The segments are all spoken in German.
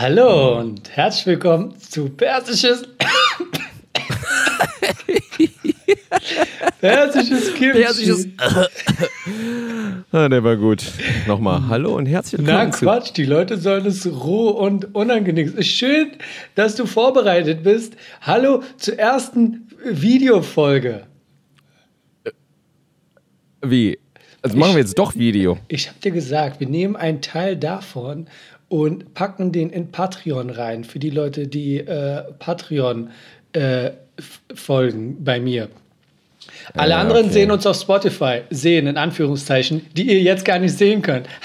Hallo und herzlich willkommen zu Persisches. Persisches Kimchi. Persisches. ah, der war gut. Nochmal. Hallo und herzlich Na willkommen. zu- Quatsch, die Leute sollen es roh und unangenehm. Es ist schön, dass du vorbereitet bist. Hallo zur ersten Videofolge. Wie? Also machen wir jetzt doch Video. Ich habe dir gesagt, wir nehmen einen Teil davon und packen den in Patreon rein für die Leute, die äh, Patreon äh, folgen bei mir. Alle Ja, anderen okay. sehen uns auf Spotify, sehen in Anführungszeichen, die ihr jetzt gar nicht sehen könnt.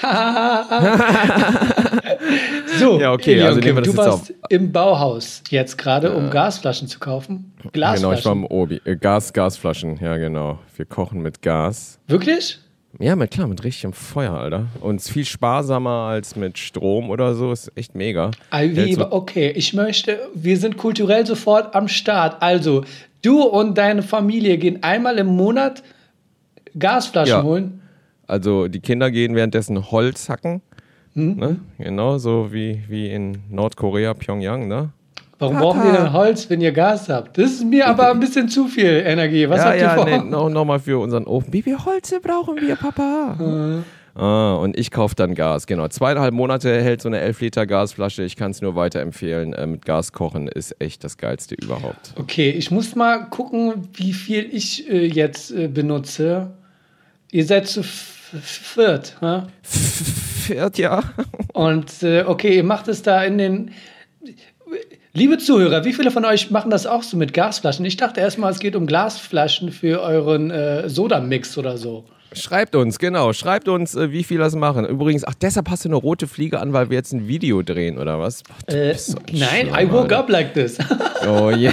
so, Ja, okay, Elion also Kim, du jetzt warst im Bauhaus jetzt gerade, um Gasflaschen zu kaufen. Genau, ich Glasflaschen. war im Obi. Äh, Gas, Gasflaschen. Ja, genau. Wir kochen mit Gas. Wirklich? Ja, mit, klar, mit richtigem Feuer, Alter. Und es ist viel sparsamer als mit Strom oder so. Ist echt mega. So- okay, ich möchte, wir sind kulturell sofort am Start. Also, du und deine Familie gehen einmal im Monat Gasflaschen Ja. holen. Also die Kinder gehen währenddessen Holz hacken. Hm? Ne? Genau, so wie, wie in Nordkorea, Pyongyang, ne? Warum brauchen die denn Holz, wenn ihr Gas habt? Das ist mir aber ein bisschen zu viel Energie. Was ja, habt ihr ja, vor? nee, noch, noch mal für unseren Ofen. Wie viel Holze brauchen wir, Papa? Ah, und ich kaufe dann Gas, genau. Zweieinhalb Monate hält so eine 11 Liter Gasflasche. Ich kann es nur weiterempfehlen. Äh, mit Gas kochen ist echt das Geilste überhaupt. Okay, ich muss mal gucken, wie viel ich äh, jetzt äh, benutze. Ihr seid zu viert, hä? Fährt ja. Und äh, okay, ihr macht es da in den. Liebe Zuhörer, wie viele von euch machen das auch so mit Gasflaschen? Ich dachte erstmal, es geht um Glasflaschen für euren äh, Sodamix oder so. Schreibt uns, genau. Schreibt uns, äh, wie viel das machen. Übrigens, ach, deshalb hast du eine rote Fliege an, weil wir jetzt ein Video drehen, oder was? Boah, Äh, so ein nein, Schlammer, I woke Alter. up like this. Oh yeah.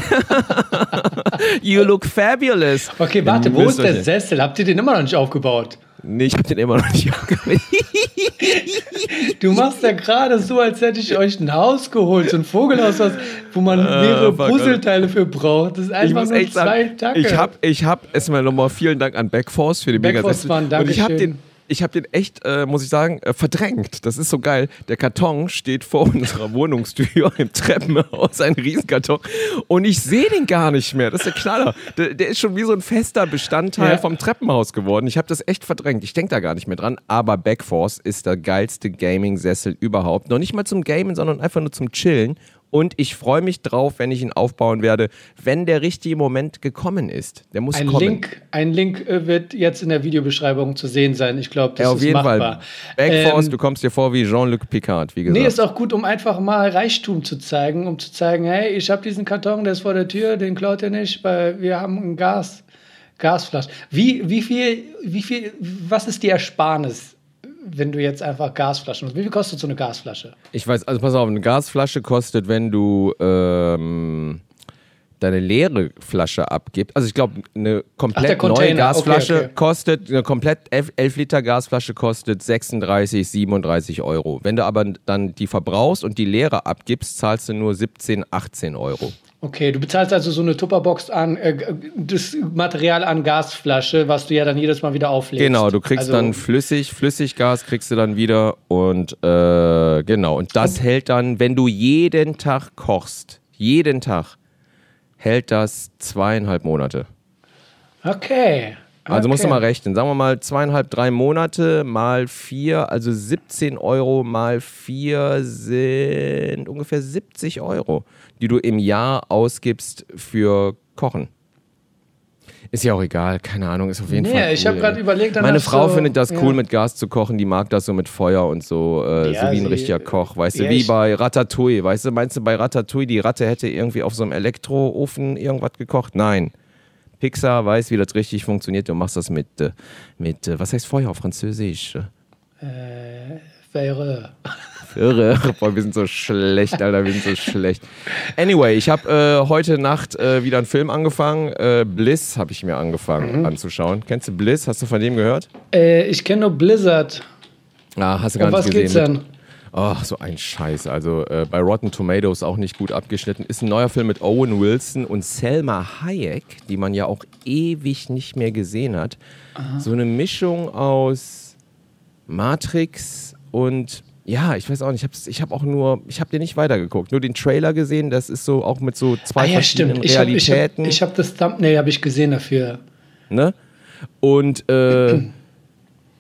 you look fabulous. Okay, warte, wo ist der Sessel? Habt ihr den immer noch nicht aufgebaut? Nee, ich hab den immer noch nicht aufgehört. Du machst ja gerade so, als hätte ich euch ein Haus geholt, so ein Vogelhaus, wo man mehrere fuck, Puzzleteile für braucht. Das ist einfach muss nur echt zwei sagen, Tacke. ich hab, ich hab erstmal nochmal vielen Dank an Backforce für die Backforce Megasessel. Mann, Und ich hab den, ich hab den echt, äh, muss ich sagen, äh, verdrängt. Das ist so geil. Der Karton steht vor unserer Wohnungstür im Treppenhaus, ein Riesenkarton. Und ich sehe den gar nicht mehr. Das ist der Knaller. Der, der ist schon wie so ein fester Bestandteil Ja. vom Treppenhaus geworden. Ich habe das echt verdrängt. Ich denke da gar nicht mehr dran. Aber Backforce ist der geilste Gaming-Sessel überhaupt. Noch nicht mal zum Gamen, sondern einfach nur zum Chillen. Und ich freue mich drauf, wenn ich ihn aufbauen werde, wenn der richtige Moment gekommen ist. Der muss Ein kommen. Link, ein Link äh, wird jetzt in der Videobeschreibung zu sehen sein. Ich glaube, das ja, auf ist jeden machbar. Fall. Backforce, Ähm, du kommst dir vor wie Jean-Luc Picard, wie gesagt. Nee, ist auch gut, um einfach mal Reichtum zu zeigen, um zu zeigen, hey, ich habe diesen Karton, der ist vor der Tür, den klaut ihr nicht, weil wir haben ein Gas, Gasflasch. Wie, wie viel, wie viel, was ist die Ersparnis, wenn du jetzt einfach Gasflaschen hast? Wie viel kostet so eine Gasflasche? Ich weiß, also pass auf, eine Gasflasche kostet, wenn du ähm, deine leere Flasche abgibst. Also ich glaube, eine komplett neue Container, Gasflasche okay, okay. kostet, eine komplett 11, 11 Liter Gasflasche kostet 36, 37 Euro. Wenn du aber dann die verbrauchst und die leere abgibst, zahlst du nur 17, 18 Euro. Okay, du bezahlst also so eine Tupperbox an, äh, das Material an Gasflasche, was du ja dann jedes Mal wieder auflegst. Genau, du kriegst also, dann flüssig, Flüssiggas kriegst du dann wieder und äh, genau. Und das hält dann, wenn du jeden Tag kochst, jeden Tag, hält das zweieinhalb Monate. Okay. Also musst du okay. mal rechnen. Sagen wir mal zweieinhalb, drei Monate mal vier, also 17 Euro mal vier sind ungefähr 70 Euro, die du im Jahr ausgibst für Kochen. Ist ja auch egal, keine Ahnung, ist auf jeden Nee, Fall. Cool, ich hab grad ey. überlegt, Meine Frau du- findet das ja. cool, mit Gas zu kochen, die mag das so mit Feuer und so, äh, Ja, so wie ein sie- richtiger Koch, weißt du, ja, wie ich- bei Ratatouille, weißt du, meinst du bei Ratatouille, die Ratte hätte irgendwie auf so einem Elektroofen irgendwas gekocht? Nein. Pixar weiß, wie das richtig funktioniert. Du machst das mit, äh, mit äh, was heißt Feuer auf Französisch? Wäre. Irre. Boah, wir sind so schlecht, Alter, wir sind so schlecht. Anyway, ich habe äh, heute Nacht äh, wieder einen Film angefangen. Äh, Bliss habe ich mir angefangen Mhm. anzuschauen. Kennst du Bliss? Hast du von dem gehört? Äh, ich kenne nur Blizzard. Ah, hast du gar was nicht geht's gesehen. denn? Oh, so ein Scheiß. Also äh, bei Rotten Tomatoes auch nicht gut abgeschnitten. Ist ein neuer Film mit Owen Wilson und Selma Hayek, die man ja auch ewig nicht mehr gesehen hat. So eine Mischung aus Matrix und Ja, ich weiß auch nicht. Ich habe ich hab auch nur, ich habe den nicht weitergeguckt. Nur den Trailer gesehen. Das ist so auch mit so zwei Ah, ja, stimmt. Ich habe hab, Realitäten. das Thumbnail hab ich gesehen dafür. ne? Und äh,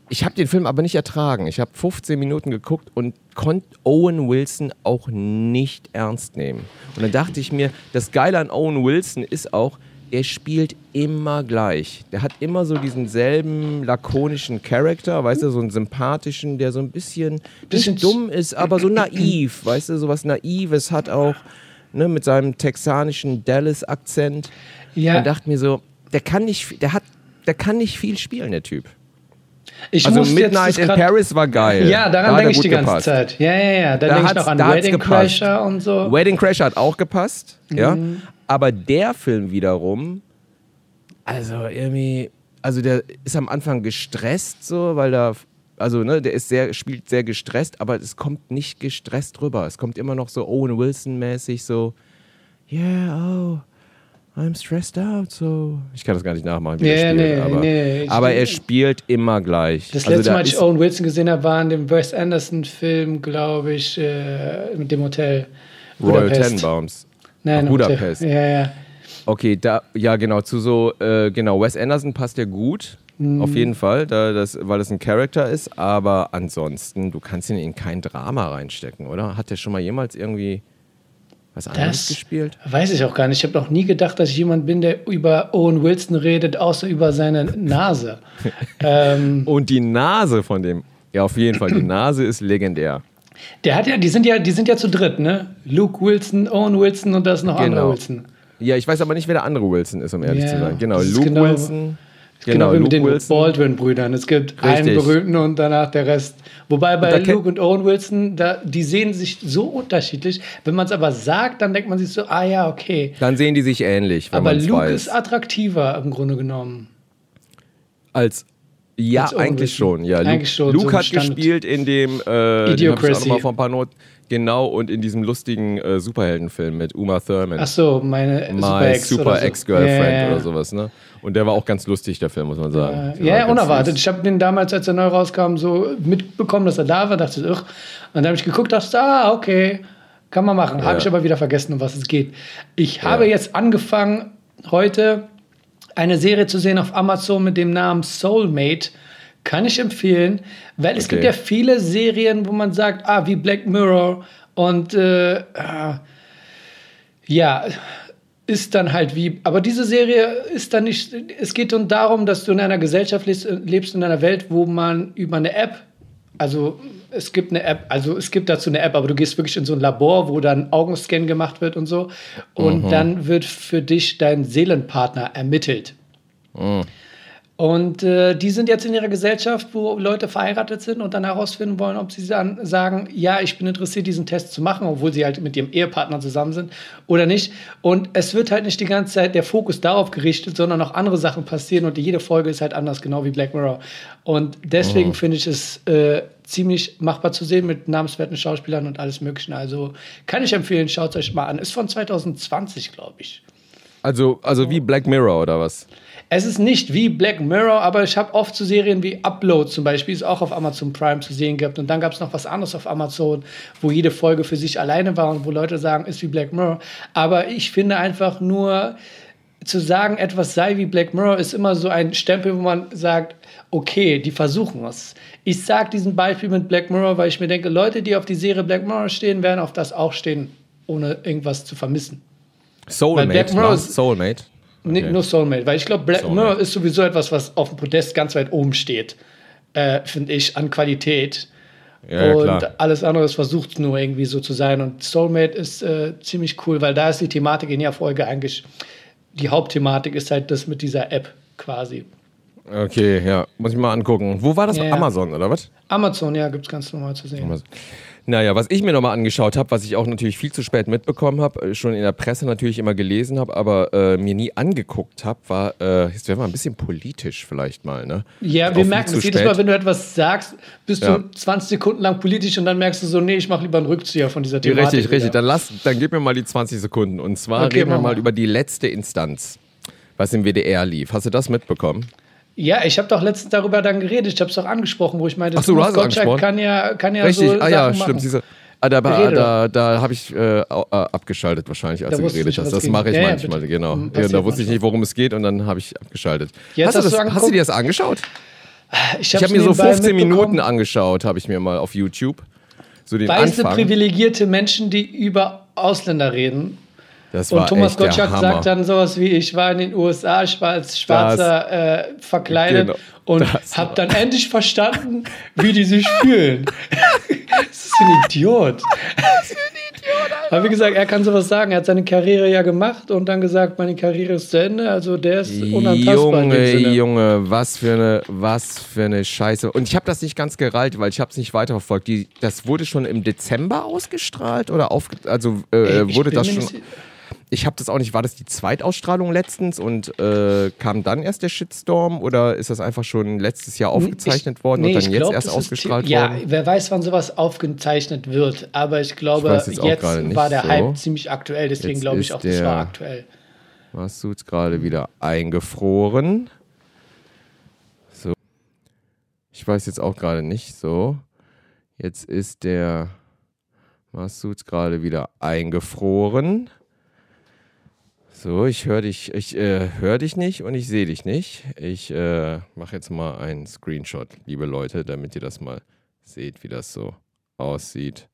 ich habe den Film aber nicht ertragen. Ich habe 15 Minuten geguckt und konnte Owen Wilson auch nicht ernst nehmen. Und dann dachte ich mir, das Geile an Owen Wilson ist auch, er spielt immer gleich. Der hat immer so diesen selben lakonischen Charakter, weißt du, so einen sympathischen, der so ein bisschen, Bisschen dumm ist, aber so naiv, weißt du, so was Naives hat auch, ne, mit seinem texanischen Dallas-Akzent. Ja, Und dachte mir so, der kann nicht, der hat, der kann nicht viel spielen, der Typ. Ich Also Midnight in Paris war geil. Ja, Da daran er denke ich die ganze gepasst. Zeit. Ja, ja, ja. Da, Da denke ich noch an da Wedding. Crasher und so. Wedding Crasher hat auch gepasst, ja. Mhm. Aber der Film wiederum, also irgendwie, also der ist am Anfang gestresst so, weil da, also ne, der ist sehr, spielt sehr gestresst, aber es kommt nicht gestresst rüber. Es kommt immer noch so Owen Wilson-mäßig so, yeah, oh, I'm stressed out, so. Ich kann das gar nicht nachmachen, wie Ja, er spielt, nee, aber, nee, aber er spielt immer gleich. Das Also letzte da Mal, als ich Owen Wilson gesehen habe, war in dem Wes Anderson-Film, glaube ich, äh, mit dem Hotel. Royal Budapest. Tenenbaums. Nein, Ach, Hotel. Budapest. Ja, ja. Okay, da, ja genau, zu so, äh, genau, Wes Anderson passt ja gut, Mhm. auf jeden Fall, da das, weil das ein Charakter ist, aber ansonsten, du kannst ihn in kein Drama reinstecken, oder? Hat der schon mal jemals irgendwie was anderes Das gespielt? weiß ich auch gar nicht. Ich habe noch nie gedacht, dass ich jemand bin, der über Owen Wilson redet, außer über seine Nase. ähm, Und die Nase von dem, ja auf jeden Fall, die Nase ist legendär. der hat ja, die sind ja, die sind ja zu dritt, ne? Luke Wilson, Owen Wilson und da ist noch Genau. anderer Wilson. Ja, ich weiß aber nicht, wer der andere Wilson ist, um ehrlich Ja, zu sein. Genau, Luke genau- Wilson. Genau, wie Luke mit den Wilson. Baldwin-Brüdern. Es gibt einen Richtig. berühmten und danach der Rest. Wobei bei Luke und Owen Wilson, da, die sehen sich so unterschiedlich. Wenn man es aber sagt, dann denkt man sich so, ah ja, okay. Dann sehen die sich ähnlich, Aber Luke weiß. ist attraktiver im Grunde genommen. Als ja, Als eigentlich schon. Ja, Luke, Eigentlich schon, Luke so hat Stand- gespielt in dem äh, den hab ich auch Idiocracy. noch mal vor ein paar Noten. Genau, und in diesem lustigen äh, Superheldenfilm mit Uma Thurman. Ach so, meine My Super Ex Super oder so. Ex-Girlfriend ja. oder sowas, ne? Und der war auch ganz lustig, der Film, muss man sagen. Ja, ganz unerwartet. süß. Ich habe den damals, als er neu rauskam, so mitbekommen, dass er da war. Dachte, ugh. Und dann habe ich geguckt, dachte, ah, okay, kann man machen. Ja. Habe ich aber wieder vergessen, um was es geht. Ich habe Ja. jetzt angefangen, heute eine Serie zu sehen auf Amazon mit dem Namen Soulmate. Kann ich empfehlen, weil es Okay. gibt ja viele Serien, wo man sagt, ah, wie Black Mirror und äh, ah, ja, ist dann halt wie, aber diese Serie ist dann nicht, es geht dann darum, dass du in einer Gesellschaft lebst, lebst in einer Welt, wo man über eine App, also es gibt eine App, also es gibt dazu eine App, aber du gehst wirklich in so ein Labor, wo dann Augenscan gemacht wird und so und dann wird für dich dein Seelenpartner ermittelt. Und äh, die sind jetzt in ihrer Gesellschaft, wo Leute verheiratet sind und dann herausfinden wollen, ob sie dann sagen, ja, ich bin interessiert, diesen Test zu machen, obwohl sie halt mit ihrem Ehepartner zusammen sind oder nicht. Und es wird halt nicht die ganze Zeit der Fokus darauf gerichtet, sondern auch andere Sachen passieren und jede Folge ist halt anders, genau wie Black Mirror. Und deswegen finde ich es äh, ziemlich machbar zu sehen mit namenswerten Schauspielern und alles Mögliche. Also kann ich empfehlen, schaut es euch mal an. Ist von 2020, glaube ich. Also, also wie Black Mirror oder was? Es ist nicht wie Black Mirror, aber ich habe oft so Serien wie Upload zum Beispiel, ist auch auf Amazon Prime zu sehen gehabt. Und dann gab es noch was anderes auf Amazon, wo jede Folge für sich alleine war und wo Leute sagen, ist wie Black Mirror. Aber ich finde einfach nur, zu sagen, etwas sei wie Black Mirror, ist immer so ein Stempel, wo man sagt, okay, die versuchen es. Ich sage diesen Beispiel mit Black Mirror, weil ich mir denke, Leute, die auf die Serie Black Mirror stehen, werden auf das auch stehen, ohne irgendwas zu vermissen. Soulmate. Black Mirror ist- Soulmate. Nicht Okay. nur Soulmate, weil ich glaube, Black Soulmate. Mirror ist sowieso etwas, was auf dem Podest ganz weit oben steht, äh, finde ich, an Qualität. Ja, ja, und klar. alles andere versucht nur irgendwie so zu sein. Und Soulmate ist äh, ziemlich cool, weil da ist die Thematik in der Folge eigentlich, die Hauptthematik ist halt das mit dieser App quasi. Okay, ja. Muss ich mal angucken. Wo war das? Ja, ja. Amazon, oder was? Amazon, ja, gibt es ganz normal zu sehen. Amazon. Naja, was ich mir nochmal angeschaut habe, was ich auch natürlich viel zu spät mitbekommen habe, äh, schon in der Presse natürlich immer gelesen habe, aber äh, mir nie angeguckt habe, war, äh, jetzt werden wir ein bisschen politisch vielleicht mal, ne? Ja, wir merken es jedes. Mal, wenn du etwas sagst, bist Ja. du 20 Sekunden lang politisch und dann merkst du so, nee, ich mache lieber einen Rückzieher von dieser Thematik. Richtig, richtig. wieder. Dann, lass, dann gib mir mal die 20 Sekunden. Und zwar Okay, reden wir mal. über die letzte Instanz, was im WDR lief. Hast du das mitbekommen? Ja, ich habe doch letztens darüber dann geredet. Ich habe es doch angesprochen, wo ich meinte, Ach so, Thomas Gottschalk kann ja, kann ja Richtig, so ah Sachen ja, machen. stimmt. Diese, ah, da da, da, da habe ich äh, äh, abgeschaltet wahrscheinlich, als Da du geredet hast. Das mache ich Ja, ja, manchmal, bitte. genau. Hm, Ja, da wusste ich nicht, worum es geht und dann habe ich abgeschaltet. Hast, du hast du das, hast du dir das angeschaut? Ich, habe mir so nebenbei 15 mitbekommen. Minuten angeschaut, habe ich mir mal auf YouTube. So den Weiße, privilegierte Menschen, die über Ausländer reden. Das Und Thomas Gottschalk sagt dann sowas wie, ich war in den USA, ich war als Schwarzer äh, verkleidet Genau, und das habe dann endlich verstanden, wie die sich fühlen. das ist ein Idiot. Aber wie gesagt, er kann sowas sagen. Er hat seine Karriere ja gemacht und dann gesagt, meine Karriere ist zu Ende. Also der ist unantastbar Junge. Junge, was für eine, was für eine Scheiße. Und ich habe das nicht ganz gerallt, weil ich habe es nicht weiterverfolgt. Die, das wurde schon im Dezember ausgestrahlt oder aufge, also äh, wurde das schon? nicht Ich habe das auch nicht. War das die Zweitausstrahlung letztens und äh, kam dann erst der Shitstorm oder ist das einfach schon letztes Jahr aufgezeichnet Ich- worden nee, und dann jetzt glaub, erst ausgestrahlt Ja, worden? wer weiß, wann sowas aufgezeichnet wird. Aber ich glaube, Ich jetzt jetzt war der so. Hype ziemlich aktuell. Deswegen Jetzt glaube ich auch, das war aktuell. Hast du jetzt gerade wieder eingefroren? So. Ich weiß jetzt auch gerade nicht so. Jetzt ist der Masud gerade wieder eingefroren. So, ich höre dich, ich äh, höre dich nicht und ich sehe dich nicht. Ich äh, mache jetzt mal einen Screenshot, liebe Leute, damit ihr das mal seht, wie das so aussieht,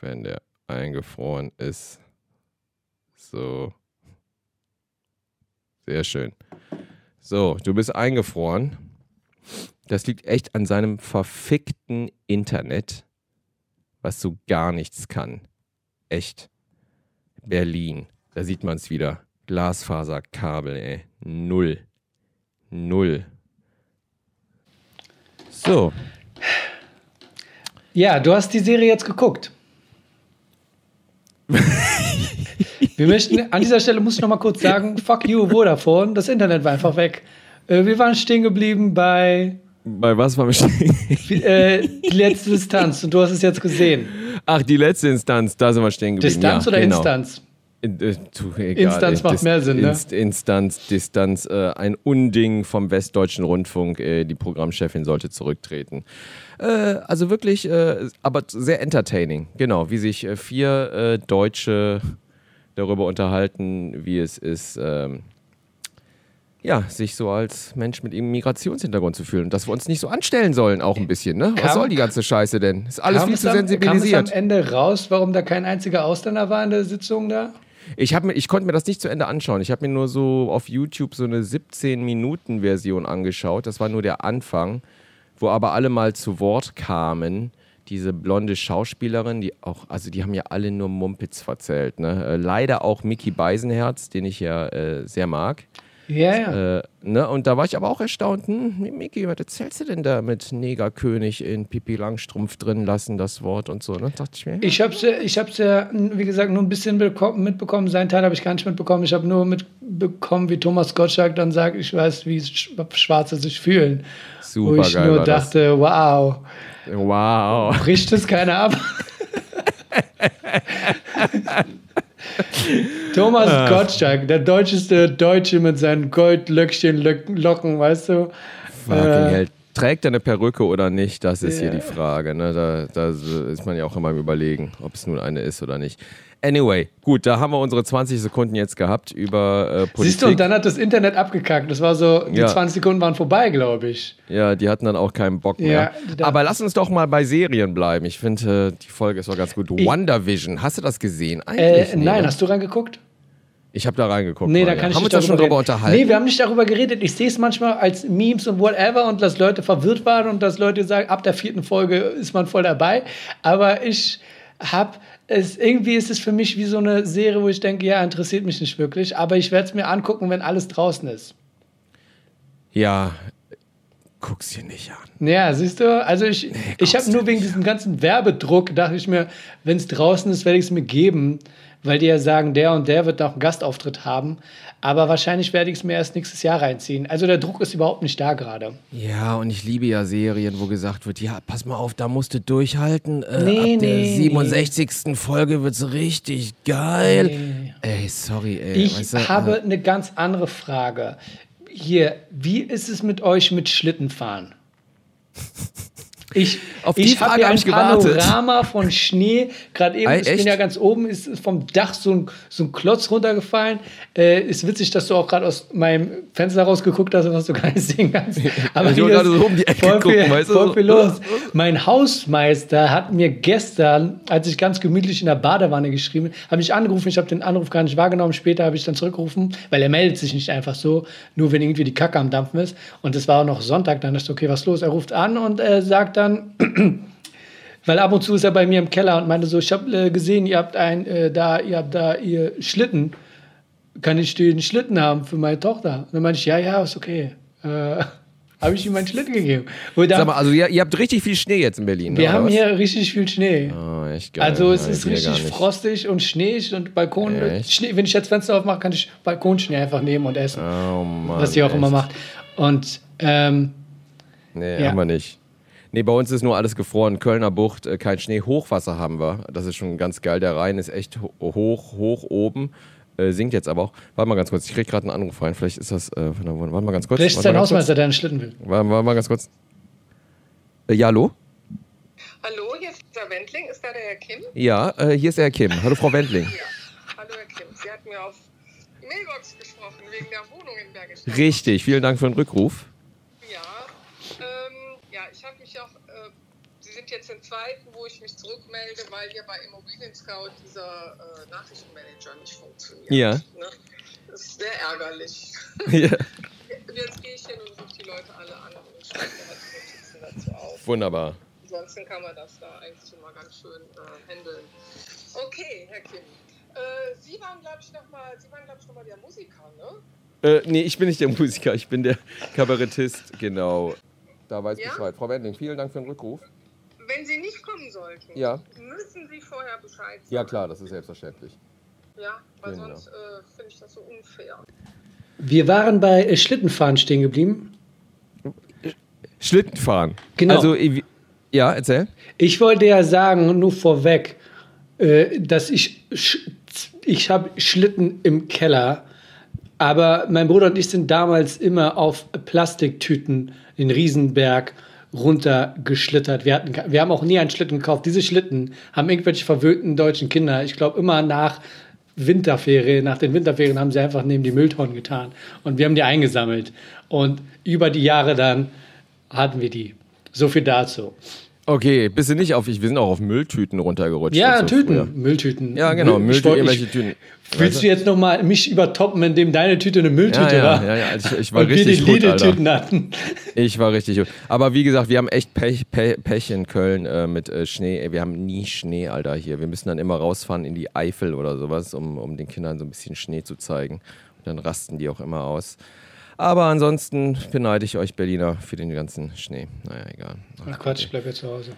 wenn der eingefroren ist. So. Sehr schön. So, du bist eingefroren. Das liegt echt an seinem verfickten Internet, was so gar nichts kann. Echt. Berlin, da sieht man es wieder. Glasfaserkabel, ey. Null. Null. So, Ja, du hast die Serie jetzt geguckt. Wir möchten, an dieser Stelle muss ich noch mal kurz sagen, fuck you, Vodafone, das Internet war einfach weg. Äh, wir waren stehen geblieben bei bei was war wir stehen? äh, die letzte Distanz und du hast es jetzt gesehen. Ach, die letzte Instanz, da sind wir stehen geblieben. Distanz ja, oder genau. Instanz? In- äh, egal, Instanz äh, macht Dis- mehr Sinn, ne? Inst Instanz, Distanz, äh, ein Unding vom Westdeutschen Rundfunk. Äh, die Programmchefin sollte zurücktreten. Also wirklich, aber sehr entertaining. Genau, wie sich vier Deutsche darüber unterhalten, wie es ist, ähm, ja, sich so als Mensch mit Migrationshintergrund zu fühlen. Und dass wir uns nicht so anstellen sollen, auch ein bisschen, ne? Was Kam- soll die ganze Scheiße denn? Ist alles viel zu am- Kam sensibilisiert. es am Ende raus, warum da kein einziger Ausländer war in der Sitzung da? Ich, hab ich konnte mir das nicht zu Ende anschauen. Ich habe mir nur so auf YouTube so eine 17-Minuten-Version angeschaut. Das war nur der Anfang, wo aber alle mal zu Wort kamen. Diese blonde Schauspielerin, die auch, also die haben ja alle nur Mumpitz verzählt. Ne? Äh, leider auch Mickey Beisenherz, den ich ja äh, sehr mag. Ja, ja. Äh, ne? Und da war ich aber auch erstaunt. Hm, Mickey, was erzählst du denn da mit Negerkönig in Pippi Langstrumpf drin lassen, das Wort und so? Ne? Dachte ich mir, Ich habe es ja, ich hab's ja, wie gesagt, nur ein bisschen beko- mitbekommen. Seinen Teil habe ich gar nicht mitbekommen. Ich habe nur mitbekommen, wie Thomas Gottschalk dann sagt, ich weiß, wie Sch- Schwarze sich fühlen. Wo super ich geil nur war das. dachte, wow, Wow. bricht es keiner ab? Thomas Ah. Gottschalk, der deutscheste Deutsche mit seinen Goldlöckchen, Locken, weißt du? Fucking Äh, hell. Trägt er eine Perücke oder nicht? Das ist hier Ja. die Frage. Ne? Da, da ist man ja auch immer im Überlegen, ob es nun eine ist oder nicht. Anyway, gut, da haben wir unsere 20 Sekunden jetzt gehabt über äh, Politik. Siehst du, und dann hat das Internet abgekackt. Das war so, die Ja. 20 Sekunden waren vorbei, glaube ich. ja, die hatten dann auch keinen Bock Ja, mehr. da- Aber lass uns doch mal bei Serien bleiben. Ich finde, äh, die Folge ist doch ganz gut. Ich- WandaVision, hast du das gesehen? Äh, Eigentlich nee, nein, ne? hast du reingeguckt? Ich habe da reingeguckt. Nee, da ja. kann ich Haben wir nicht uns da schon drüber unterhalten? Nee, wir haben nicht darüber geredet. Ich sehe es manchmal als Memes und whatever und dass Leute verwirrt waren und dass Leute sagen, ab der vierten Folge ist man voll dabei. Aber ich habe es, irgendwie ist es für mich wie so eine Serie, wo ich denke, ja, interessiert mich nicht wirklich. Aber ich werde es mir angucken, wenn alles draußen ist. ja, guck's dir nicht an. Ja, siehst du? Also ich, ich habe nur wegen diesem ganzen Werbedruck, dachte ich mir, wenn es draußen ist, werde ich es mir geben, weil die ja sagen, der und der wird noch einen Gastauftritt haben. Aber wahrscheinlich werde ich es mir erst nächstes Jahr reinziehen. Also der Druck ist überhaupt nicht da gerade. Ja, und ich liebe ja Serien, wo gesagt wird, ja, pass mal auf, da musst du durchhalten. Äh, Nee, ab der nee, 67. Folge wird's richtig geil. Nee. Ey, sorry, ey. Ich weißt du, habe äh, eine ganz andere Frage. hier, wie ist es mit euch mit Schlittenfahren? Ich, Auf die ich habe Frage ja hab ein ich gewartet. Panorama von Schnee. Gerade eben, Ei, ich bin ja ganz oben, ist ist vom Dach so ein, so ein Klotz runtergefallen. Äh, ist witzig, dass du auch gerade aus meinem Fenster rausgeguckt hast was du gar nicht sehen kannst. Aber Ich wollte gerade so um die Ecke voll gucken, viel, weißt du, voll viel los. Mein Hausmeister hat mir gestern, als ich ganz gemütlich in der Badewanne geschrieben habe, habe mich angerufen. Ich habe den Anruf gar nicht wahrgenommen. Später habe ich dann zurückgerufen, weil er meldet sich nicht einfach so, nur wenn irgendwie die Kacke am Dampfen ist. Und es war auch noch Sonntag. Dann dachte ich, okay, was ist los? Er ruft an und äh, sagt dann, weil ab und zu ist er bei mir im Keller und meinte so, ich habe äh, gesehen, ihr habt ein, äh, da, ihr habt da ihr Schlitten. Kann ich den Schlitten haben für meine Tochter? Und dann meinte ich, ja, ja, ist okay. Äh, habe ich ihm meinen Schlitten gegeben. Dann, Sag mal, also ihr, ihr habt richtig viel Schnee jetzt in Berlin. wir haben was? hier richtig viel Schnee. Oh, echt geil. Also es Ja, ist richtig frostig und schneeig und Balkon. Schnee, wenn ich jetzt Fenster aufmache, kann ich Balkonschnee einfach nehmen und essen. Oh Mann. was sie auch immer echt. macht. Und ähm, Nee, Ja. haben wir nicht. Nee, bei uns ist nur alles gefroren. Kölner Bucht, äh, kein Schnee. Hochwasser haben wir. Das ist schon ganz geil. Der Rhein ist echt ho- hoch, hoch oben. Äh, sinkt jetzt aber auch. Warte mal ganz kurz. Ich krieg gerade einen Anruf rein. Vielleicht ist das äh, von der Wohnung. Warte mal ganz kurz. vielleicht ist Warte dein mal ganz Hausmeister, der einen Schlitten will. kurz. Warte, warte mal ganz kurz. Äh, ja, hallo? Hallo, hier ist der Wendling. Ist da der Herr Kim? Ja, äh, hier ist der Herr Kim. Hallo, Frau Wendling. Ja. Hallo, Herr Kim. Sie hatten mir auf Mailbox gesprochen wegen der Wohnung in Bergisch. Richtig, vielen Dank für den Rückruf. Ja, ähm, ja, ich habe mich auch. Äh, Sie sind jetzt den zweiten, wo ich mich zurückmelde, weil hier bei Immobilien Scout dieser äh, Nachrichtenmanager nicht funktioniert. Ja. Ne? Das ist sehr ärgerlich. ja. Jetzt gehe ich hin und rufe die Leute alle an und schreibe halt die Notizen dazu auf. Wunderbar. Ansonsten kann man das da eigentlich immer ganz schön äh, handeln. Okay, Herr Kim. Äh, Sie waren, glaube ich, nochmal, Sie waren, glaube ich, noch mal der Musiker, ne? Äh, nee, ich bin nicht der Musiker, ich bin der Kabarettist, genau. Da weiß Ja? Bescheid. Frau Wendling, vielen Dank für den Rückruf. Wenn Sie nicht kommen sollten, Ja. müssen Sie vorher Bescheid sagen. Ja, klar, das ist selbstverständlich. Ja, weil Genau. sonst äh, finde ich das so unfair. Wir waren bei äh, Schlittenfahren stehen geblieben. Schlittenfahren. Genau. Also, ich- ja, erzähl. Ich wollte ja sagen, nur vorweg, äh, dass ich, sch- ich habe Schlitten im Keller, aber mein Bruder und ich sind damals immer auf Plastiktüten den Riesenberg runtergeschlittert. Wir, hatten, wir haben auch nie einen Schlitten gekauft. Diese Schlitten haben irgendwelche verwöhnten deutschen Kinder, ich glaube immer nach Winterferien, nach den Winterferien haben sie einfach neben die Mülltonnen getan und wir haben die eingesammelt. Und über die Jahre dann hatten wir die. So viel dazu. Okay, bist du nicht auf, ich, wir sind auch auf Mülltüten runtergerutscht. Ja, so Tüten, früher. Mülltüten. Ja, genau, Müll- Mülltüten, irgendwelche Tüten. Willst du jetzt nochmal mich übertoppen, indem deine Tüte eine Mülltüte Ja, ja, war? ja, ja, also ich- ich war und richtig wir die gut. Lidl-Tüten hatten. Ich war richtig gut. Aber wie gesagt, wir haben echt Pech, Pech, Pech in Köln äh, mit äh, Schnee. Wir haben nie Schnee, Alter, hier. Wir müssen dann immer rausfahren in die Eifel oder sowas, um, um den Kindern so ein bisschen Schnee zu zeigen. Und dann rasten die auch immer aus. Aber ansonsten beneide ich euch Berliner für den ganzen Schnee. Naja, egal. Ach Quatsch, ich bleib jetzt zu Hause.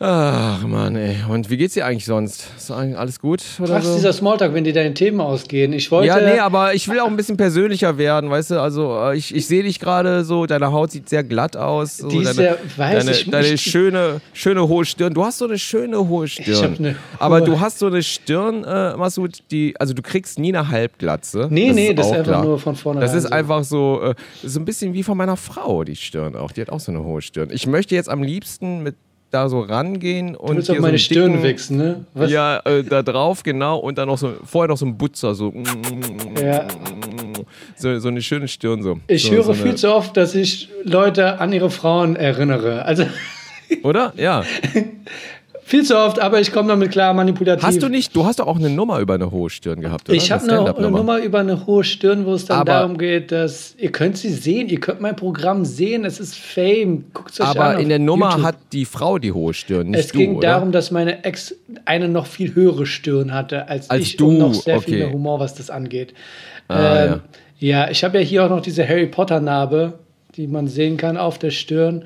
Ach, Mann, ey. Und wie geht's dir eigentlich sonst? Ist eigentlich alles gut? Oder Was so? dieser Smalltalk, wenn die deine Themen ausgehen? Ich wollte. Ja, nee, aber ich will auch ein bisschen persönlicher werden, weißt du? Also, äh, ich, ich sehe dich gerade so, deine Haut sieht sehr glatt aus. So, Die ist deine, ja- weiß deine, ich, deine ich- schöne, schöne hohe Stirn. Du hast so eine schöne hohe Stirn. hab eine aber hohe- du hast so eine Stirn, äh, Masud, die, also du kriegst nie eine Halbglatze. Nee, nee, das ist einfach klar. nur von vorne Das ist so. einfach so, äh, so ein bisschen wie von meiner Frau, die Stirn auch. Die hat auch so eine hohe Stirn. Ich möchte jetzt am liebsten mit da so rangehen und du willst auf meine so Stirn dicken, wichsen, ne? Was? ja, äh, da drauf, genau. Und dann noch so, vorher noch so ein Butzer, so. Ja. So, so eine schöne Stirn, so. Ich so, höre so viel zu oft, dass ich Leute an ihre Frauen erinnere. Also Oder? Ja. viel zu oft, aber ich komme damit klar, manipulativ. Hast du nicht, du hast doch auch eine Nummer über eine hohe Stirn gehabt, oder? Ich habe eine, eine Nummer über eine hohe Stirn, wo es dann Aber- darum geht, dass ihr könnt sie sehen, ihr könnt mein Programm sehen, es ist Fame. Guckt euch an. Aber in der Nummer YouTube. hat die Frau die hohe Stirn, nicht es du, ging oder? darum, dass meine Ex eine noch viel höhere Stirn hatte als, Als ich du, und noch sehr viel okay. mehr Humor, was das angeht. Ah, ähm, ja. ich habe ja hier auch noch diese Harry Potter Narbe, die man sehen kann auf der Stirn.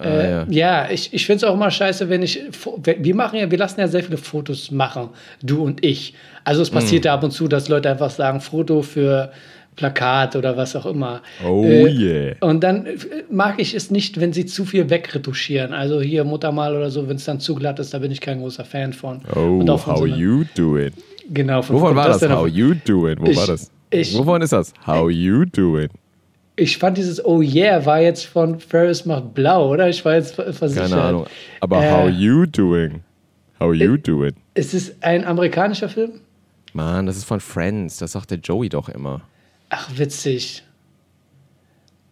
Äh, Ah, ja. ja. ich, ich finde es auch immer scheiße, wenn ich. Wir machen ja, wir lassen ja sehr viele Fotos machen, du und ich. Also es passiert ja ab und zu, dass Leute einfach sagen, Foto für Plakat oder was auch immer. Oh Äh, yeah. Und dann äh, mag ich es nicht, wenn sie zu viel wegretuschieren. Also hier Muttermal oder so, wenn es dann zu glatt ist, da bin ich kein großer Fan von. Oh, how so you doing? Genau, von Wovon war das? denn How you doing? Wo Ich- war das? ich- Wovon ist das? How you doing? Ich fand dieses Oh yeah war jetzt von Ferris macht blau, oder? Ich war jetzt versichert. Keine Ahnung. Aber Äh, how you doing? How you doing? Ist es ein amerikanischer Film? Mann, das ist von Friends. Das sagt der Joey doch immer. Ach, witzig.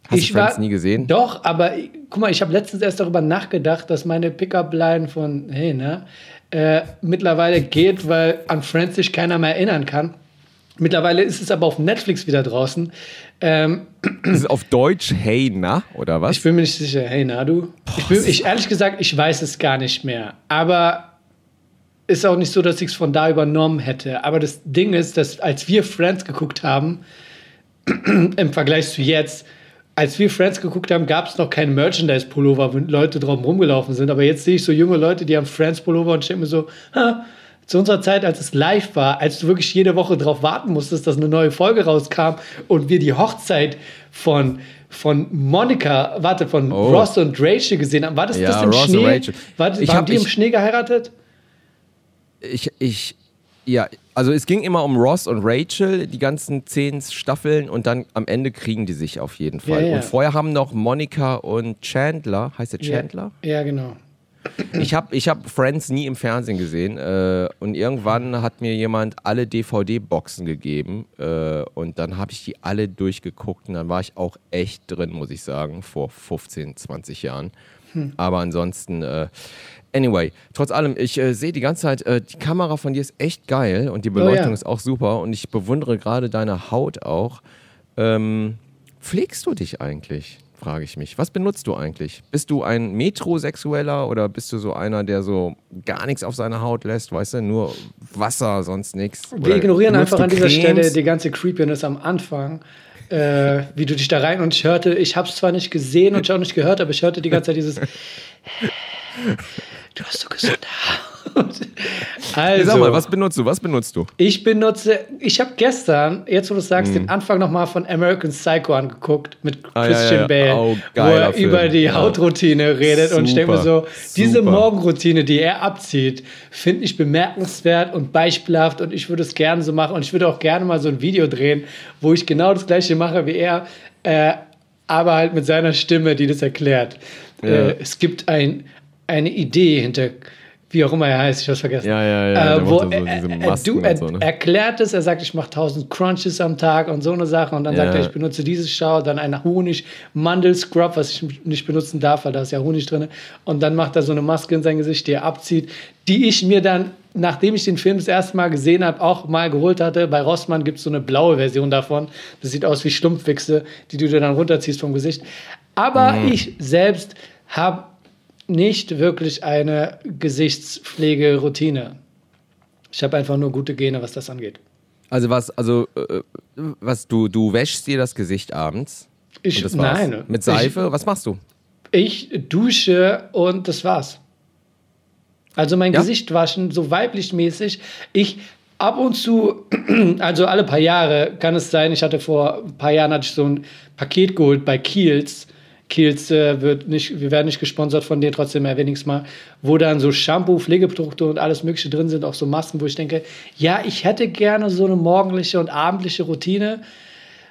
Hast Ich du Friends war- nie gesehen? Doch, aber guck mal, ich habe letztens erst darüber nachgedacht, dass meine Pickup-Line von Hey, ne, äh, mittlerweile geht, weil an Friends sich keiner mehr erinnern kann. Mittlerweile ist es aber auf Netflix wieder draußen. Ähm, Ist es auf Deutsch Hey Na oder was? ich bin mir nicht sicher. Hey, na du? Ich, bin, ich ehrlich gesagt, ich weiß es gar nicht mehr. Aber ist auch nicht so, dass ich es von da übernommen hätte. Aber das Ding ist, dass als wir Friends geguckt haben, im Vergleich zu jetzt, als wir Friends geguckt haben, gab es noch keinen Merchandise-Pullover, wo Leute drauf rumgelaufen sind. Aber jetzt sehe ich so junge Leute, die haben Friends-Pullover und denke mir so, ha, zu unserer Zeit, als es live war, als du wirklich jede Woche darauf warten musstest, dass eine neue Folge rauskam und wir die Hochzeit von, von Monika, warte, von Oh. Ross und Rachel gesehen haben. War das Ja, das im Ross Schnee? Rachel. War, Ich waren hab- die im ich- Schnee geheiratet? ich, ich, ja, also es ging immer um Ross und Rachel, die ganzen zehn Staffeln und dann am Ende kriegen die sich auf jeden Fall. Ja, ja. Und vorher haben noch Monica und Chandler, heißt der Chandler? Ja, ja genau. Ich habe ich hab Friends nie im Fernsehen gesehen äh, und irgendwann hat mir jemand alle DVD-Boxen gegeben äh, und dann habe ich die alle durchgeguckt und dann war ich auch echt drin, muss ich sagen, vor 15, 20 Jahren. Aber ansonsten, äh, anyway, trotz allem, ich äh, sehe die ganze Zeit, äh, die Kamera von dir ist echt geil und die Beleuchtung ja. ist auch super und ich bewundere gerade deine Haut auch. Ähm, pflegst du dich eigentlich? Frage ich mich. Was benutzt du eigentlich? Bist du ein Metrosexueller oder bist du so einer, der so gar nichts auf seine Haut lässt, weißt du, nur Wasser, sonst nichts? Wir ignorieren einfach an dieser Cremes? Stelle die ganze Creepiness am Anfang. Äh, wie du dich da rein und ich hörte, ich habe es zwar nicht gesehen und ich auch nicht gehört, aber ich hörte die ganze Zeit dieses Du hast so gesunde Haut. Also, Sag mal, was benutzt du? Was benutzt du? ich benutze, ich habe gestern, jetzt wo du sagst, den Anfang nochmal von American Psycho angeguckt mit. Ah, Christian ja, ja. Bale, Oh, wo er Film. über die. Hautroutine redet und ich denke mir so, Super, diese super. Morgenroutine, die er abzieht, finde ich bemerkenswert und beispielhaft und ich würde es gerne so machen und ich würde auch gerne mal so ein Video drehen, wo ich genau das gleiche mache wie er, äh, aber halt mit seiner Stimme, die das erklärt. Ja. Äh, es gibt ein, eine Idee hinter, wie auch immer er heißt, ich habe es vergessen. Ja, ja, ja, Äh, wo so er, du, er so, ne? erklärt es, er sagt, ich mache 1000 Crunches am Tag und so eine Sache und dann sagt Ja. er, ich benutze dieses Schau, dann ein Honig-Mandel-Scrub, was ich nicht benutzen darf, weil da ist ja Honig drin und dann macht er so eine Maske in sein Gesicht, die er abzieht, die ich mir dann, nachdem ich den Film das erste Mal gesehen habe, auch mal geholt hatte. Bei Rossmann gibt es so eine blaue Version davon, das sieht aus wie Schlumpfwichse, die du dir dann runterziehst vom Gesicht. Aber Mhm. ich selbst habe nicht wirklich eine Gesichtspflegeroutine. Ich habe einfach nur gute Gene, was das angeht. Also was, also äh, was du, du wäschst dir das Gesicht abends. Ich, das nein. Mit Seife, was machst du? Ich, ich dusche und das war's. Also mein Ja? Gesicht waschen, so weiblich mäßig. Ich ab und zu, also alle paar Jahre kann es sein, ich hatte vor ein paar Jahren hatte ich so ein Paket geholt bei Kiels. Kiels äh, wird nicht, wir werden nicht gesponsert von denen, trotzdem erwähne ich es mal, wo dann so Shampoo, Pflegeprodukte und alles Mögliche drin sind, auch so Masken, wo ich denke, ja, ich hätte gerne so eine morgendliche und abendliche Routine.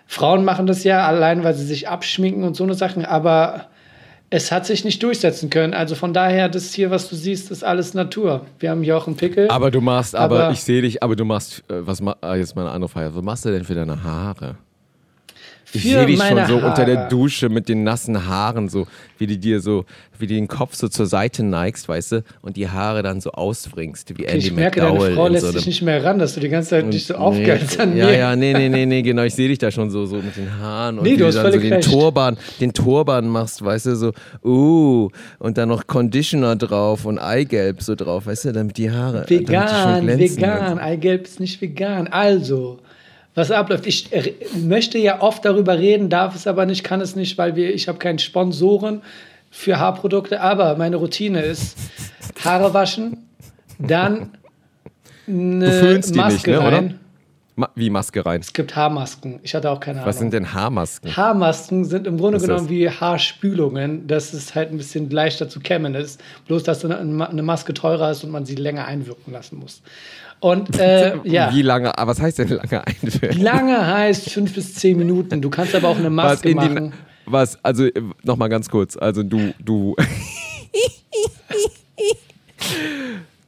Frauen machen das ja allein, weil sie sich abschminken und so eine Sachen, aber es hat sich nicht durchsetzen können. Also von daher, das hier, was du siehst, ist alles Natur. Wir haben hier auch einen Pickel. Aber du machst, aber, Aber- ich sehe dich, aber du machst, äh, was ah, jetzt mal eine andere Frage. Was machst du denn für deine Haare? Ich sehe dich schon so unter der Haare. Dusche mit den nassen Haaren, so wie du dir so, wie du den Kopf so zur Seite neigst, weißt du, und die Haare dann so ausbringst, wie Andy ich merke, deine McDowell Frau in lässt so dich nicht mehr ran, dass du die ganze Zeit dich so aufgeilst an ja, mir. ja, nee, nee, nee, nee, genau. Ich sehe dich da schon so, so mit den Haaren und Nee, wie du du dann so den recht. Turban, den Turban machst, weißt du, so, uh, und dann noch Conditioner drauf und Eigelb so drauf, weißt du, damit die Haare Vegan, vegan. Eigelb ist nicht vegan. Also, was abläuft. Ich äh, möchte ja oft darüber reden, darf es aber nicht, kann es nicht, weil wir, ich habe keine Sponsoren für Haarprodukte, aber meine Routine ist Haare waschen, dann eine Maske nicht, ne, rein. Ma wie Maske rein? Es gibt Haarmasken. Ich hatte auch keine Ahnung. Was sind denn Haarmasken? Haarmasken sind im Grunde genommen das? wie Haarspülungen, dass es halt ein bisschen leichter zu kämmen ist. Bloß, dass eine Maske teurer ist und man sie länger einwirken lassen muss. Und äh, ja, Wie lange, ah, was heißt denn lange einwirken? lange heißt fünf bis zehn Minuten. Du kannst aber auch eine Was Maske in machen. den, was, also nochmal ganz kurz, also du, du,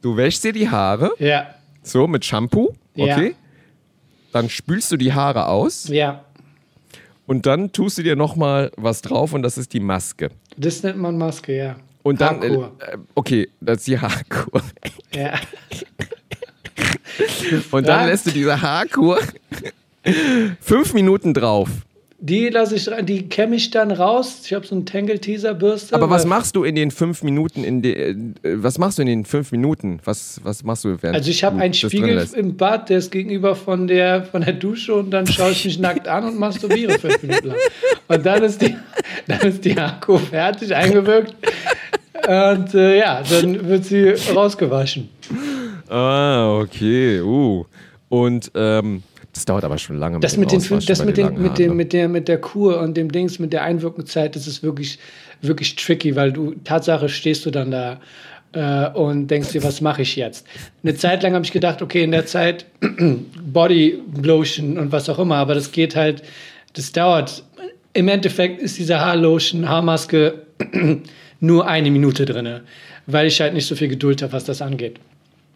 du wäschst dir die Haare, Ja, so mit Shampoo, Ja. okay? Dann spülst du die Haare aus ja. und dann tust du dir nochmal was drauf und das ist die Maske. Das nennt man Maske, ja. Und dann, äh, äh, okay, das ist die Haarkur. Ja. Und dann Ja. lässt du diese Haarkur fünf Minuten drauf. Die lasse ich die kämme ich dann raus. Ich habe so einen Tangle-Teaser-Bürste. Aber was machst du in den fünf Minuten? In de, äh, was machst du in den fünf Minuten? Was, was machst du während Also ich habe einen Spiegel im Bad, der ist gegenüber von der, von der Dusche und dann schaue ich mich nackt an und masturbiere fünf Minuten lang. Und dann ist die, dann ist die Akku fertig eingewirkt. Und äh, ja, dann wird sie rausgewaschen. Ah, okay. Uh. Und ähm, das dauert aber schon lange. Das dem mit, den, das mit, den den, mit, dem, Haaren. mit, der, mit der Kur und dem Dings, mit der Einwirkungszeit, das ist wirklich, wirklich tricky, weil du, Tatsache stehst du dann da äh, und denkst dir, was mache ich jetzt? Eine Zeit lang habe ich gedacht, okay, in der Zeit Body Lotion und was auch immer, aber das geht halt, das dauert. Im Endeffekt ist diese Haarlotion, Haarmaske nur eine Minute drin, weil ich halt nicht so viel Geduld habe, was das angeht.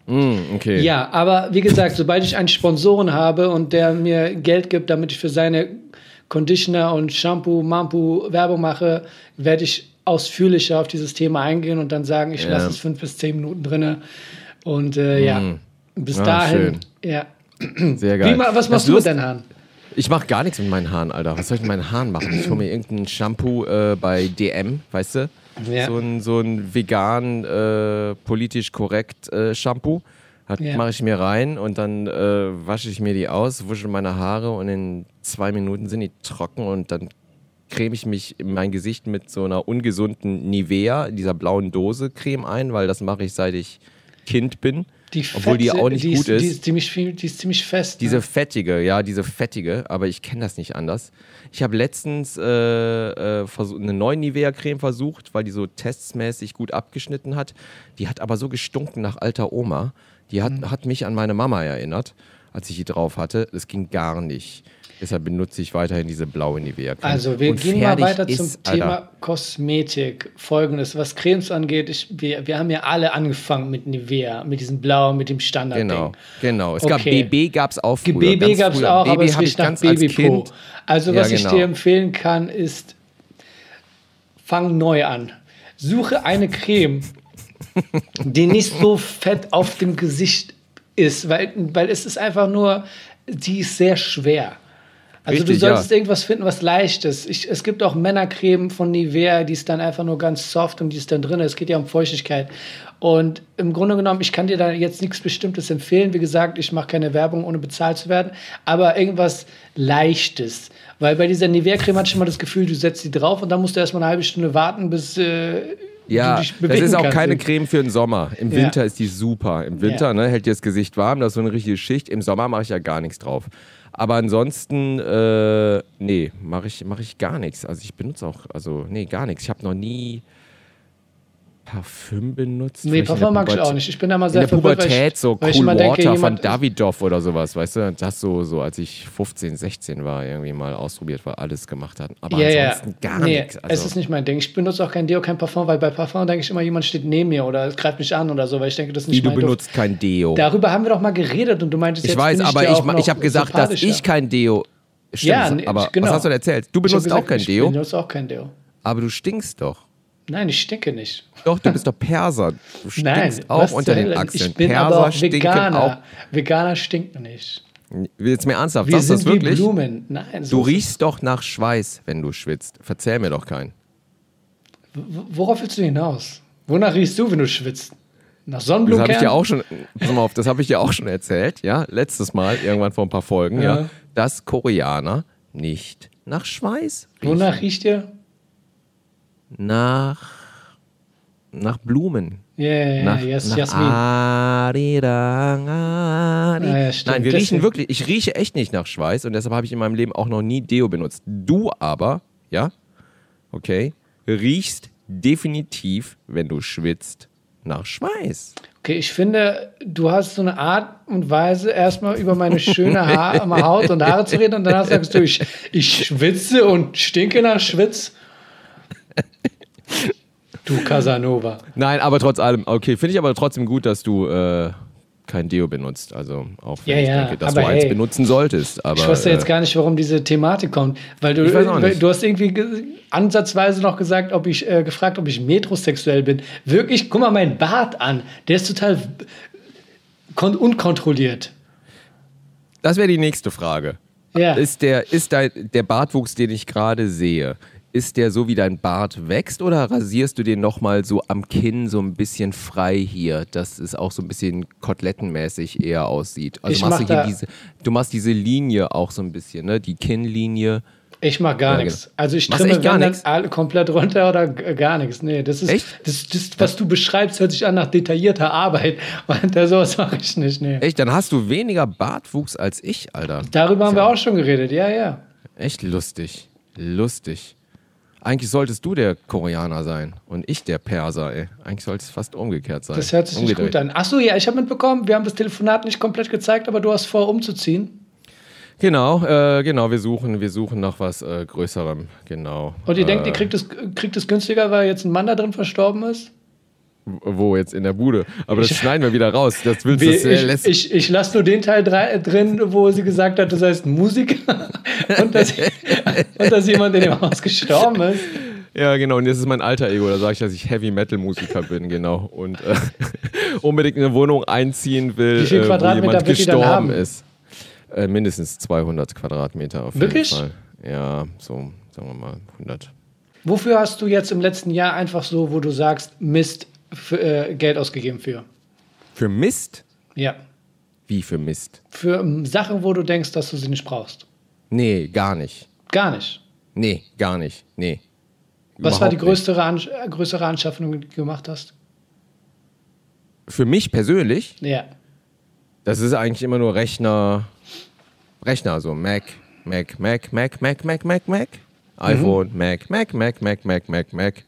Mm, okay. Ja, aber wie gesagt, sobald ich einen Sponsoren habe und der mir Geld gibt, damit ich für seine Conditioner und Shampoo, Mampu Werbung mache, werde ich ausführlicher auf dieses Thema eingehen und dann sagen, ich Ja. lasse es fünf bis zehn Minuten drinne. Und äh, ja, bis Ah, dahin, ja. Sehr geil. Wie, was Das machst du mit deinen Haaren? Ich mache gar nichts mit meinen Haaren, Alter. Was soll ich mit meinen Haaren machen? Ich hole mir irgendein Shampoo äh, bei DM, weißt du? Ja. So ein, so ein vegan, äh, politisch korrekt äh, Shampoo. Ja. Mache ich mir rein und dann äh, wasche ich mir die aus, wusche meine Haare und in zwei Minuten sind die trocken und dann creme ich mich in mein Gesicht mit so einer ungesunden Nivea, dieser blauen Dose Creme ein, weil das mache ich seit ich Kind bin. Die obwohl die fette- auch nicht die gut ist. Die ist. ist ziemlich, viel, die ist ziemlich fest. Diese ne? fettige, ja, diese fettige, aber ich kenne das nicht anders. Ich habe letztens äh, äh, eine neue Nivea-Creme versucht, weil die so testsmäßig gut abgeschnitten hat. Die hat aber so gestunken nach alter Oma. Die hat, Mhm. hat mich an meine Mama erinnert, als ich die drauf hatte. Das ging gar nicht. Deshalb benutze ich weiterhin diese blaue Nivea-Creme. Also wir Und gehen mal weiter zum ist, Alter. Thema Kosmetik. Folgendes, was Cremes angeht, ich, wir, wir haben ja alle angefangen mit Nivea, mit diesem Blau, mit dem Standardding. Genau, genau. Es Okay. gab BB, gab es auch früher. BB gab es auch, BB aber es ich riecht nach Babypo. Kind. Also Ja, was ich genau. dir empfehlen kann, ist, fang neu an. Suche eine Creme, die nicht so fett auf dem Gesicht ist, weil, weil es ist einfach nur, die ist sehr schwer. Also Richtig, du solltest ja. irgendwas finden, was leichtes. Ich, es gibt auch Männercreme von Nivea, die ist dann einfach nur ganz soft und die ist dann drin. Es geht ja um Feuchtigkeit. Und im Grunde genommen, ich kann dir da jetzt nichts Bestimmtes empfehlen. Wie gesagt, ich mache keine Werbung, ohne bezahlt zu werden. Aber irgendwas Leichtes. Weil bei dieser Nivea-Creme hatte ich immer das Gefühl, du setzt sie drauf und dann musst du erstmal eine halbe Stunde warten, bis äh, Ja, das ist auch keine Creme für den Sommer. Im Ja. Winter ist die super. Im Winter Ja. ne, hält dir das Gesicht warm, das ist so eine richtige Schicht. Im Sommer mache ich ja gar nichts drauf. Aber ansonsten, äh, nee, mache ich, mach ich gar nichts. Also ich benutze auch, also nee, gar nichts. Ich habe noch nie Parfüm benutzt. Nee, in der mag ich auch nicht. Ich bin da mal In sehr der verwirrt, weil Pubertät ich, so ich Cool immer Water denke, von Davidoff oder sowas, weißt du? Das so, so, als ich 15, 16 war, irgendwie mal ausprobiert, weil alles gemacht hat. Aber ja. ansonsten gar nee, nichts. es Also, ist nicht mein Ding. Ich benutze auch kein Deo, kein Parfum, weil bei Parfum denke ich immer, jemand steht neben mir oder es greift mich an oder so, weil ich denke, das ist nicht wie du mein Duft. benutzt kein Deo. Darüber haben wir doch mal geredet und du meintest Ich jetzt weiß, bin aber ich, noch ich habe gesagt, dass ich kein Deo. Stimmt, Ja, nee, aber genau. was hast du denn erzählt? Du Ich benutzt gesagt, auch kein ich Deo, benutze auch kein Deo. aber du stinkst doch. Nein, ich stinke nicht. Doch, du bist doch Perser. Du stinkst Nein, auch unter den? Achseln. Ich bin Perser aber auch stinken Veganer. auch. Veganer stinken nicht. Jetzt mir ernsthaft, Wir sagst du das sind wie wirklich? Blumen. Nein, so Du riechst doch nach Schweiß, wenn du schwitzt. Verzähl mir doch keinen. Worauf willst du hinaus? Wonach riechst du, wenn du schwitzt? Nach Das Sonnenblumenkern? habe ich dir auch schon, pass mal auf, das habe ich dir auch schon erzählt, ja, letztes Mal, irgendwann vor ein paar Folgen, ja, Ja. dass Koreaner nicht nach Schweiß riechen. Wonach riecht ihr? Nach, nach Blumen. Ja, Nach, yes, nach Jasmin. Arirang, Ari. Ja, ja, Nein, wir riechen wirklich, ich rieche echt nicht nach Schweiß und deshalb habe ich in meinem Leben auch noch nie Deo benutzt. Du aber, ja, okay, riechst definitiv, wenn du schwitzt, nach Schweiß. Okay, ich finde, du hast so eine Art und Weise, erstmal über meine schöne Haar, Haut und Haare zu reden und danach sagst du, ich, ich schwitze und stinke nach Schwitz. Du Casanova. Nein, aber trotz allem, okay, finde ich aber trotzdem gut, dass du äh, kein Deo benutzt. Also auch wenn Ja, ich ja, denke, dass du eins hey, benutzen solltest. Aber, Ich wusste jetzt äh, gar nicht, warum diese Thematik kommt, weil du, du hast irgendwie ge- ansatzweise noch gesagt, ob ich äh, gefragt, ob ich metrosexuell bin. Wirklich, guck mal meinen Bart an, der ist total kon unkontrolliert. das wäre die nächste Frage. Ja. Ist der, ist dein, der Bartwuchs, den ich gerade sehe, ist der so, wie dein Bart wächst oder rasierst du den nochmal so am Kinn so ein bisschen frei hier, dass es auch so ein bisschen kotelettenmäßig eher aussieht? Also Ich machst mach du hier diese, du machst diese Linie auch so ein bisschen, ne? Die Kinnlinie. Ich mach gar Ja, nichts. genau. Also ich Machst trimme gar alle komplett runter oder g- gar nichts. Nee, das ist Echt? Das, das, was du beschreibst, hört sich an nach detaillierter Arbeit. Und sowas mache ich nicht. Nee. Echt, dann hast du weniger Bartwuchs als ich, Alter. Darüber haben wir auch schon geredet. Ja, ja. Echt lustig. Lustig. Eigentlich solltest du der Koreaner sein und ich der Perser, ey. Eigentlich sollte es fast umgekehrt sein. Das hört sich nicht gut an. Achso, ja, ich habe mitbekommen, wir haben das Telefonat nicht komplett gezeigt, aber du hast vor, umzuziehen. Genau, äh, genau, wir suchen, wir suchen nach was äh, Größerem, genau. Und ihr äh, denkt, ihr kriegt es, kriegt es günstiger, weil jetzt ein Mann da drin verstorben ist? Wo jetzt in der Bude? Aber das schneiden wir wieder raus. Das willst du das, äh, ich lässt, ich, ich lasse nur den Teil drei, drin, wo sie gesagt hat, du seist Musiker und dass, und dass jemand in dem Haus gestorben ist. Ja, genau. Und das ist mein alter Ego. Da sage ich, dass ich Heavy Metal Musiker bin, genau. Und äh, unbedingt in eine Wohnung einziehen will, Wie viel äh, wo jemand gestorben ist. Äh, mindestens 200 Quadratmeter auf Wirklich? jeden Fall. Ja, so, sagen wir mal 100. Wofür hast du jetzt im letzten Jahr einfach so, wo du sagst, Mist, für, äh, Geld ausgegeben für? Für Mist? Ja. Wie für Mist? Für ähm, Sachen, wo du denkst, dass du sie nicht brauchst. Nee, gar nicht. Gar nicht. Nee, gar nicht. Nee. Was war die größere, Ansch äh, größere Anschaffung, die du gemacht hast? Für mich persönlich, Ja. das ist eigentlich immer nur Rechner, Rechner, so Mac, Mac, Mac, Mac, Mac, Mac, Mac, Mac, iPhone, Mac, Mac, Mac, Mac, Mac, Mac, Mac.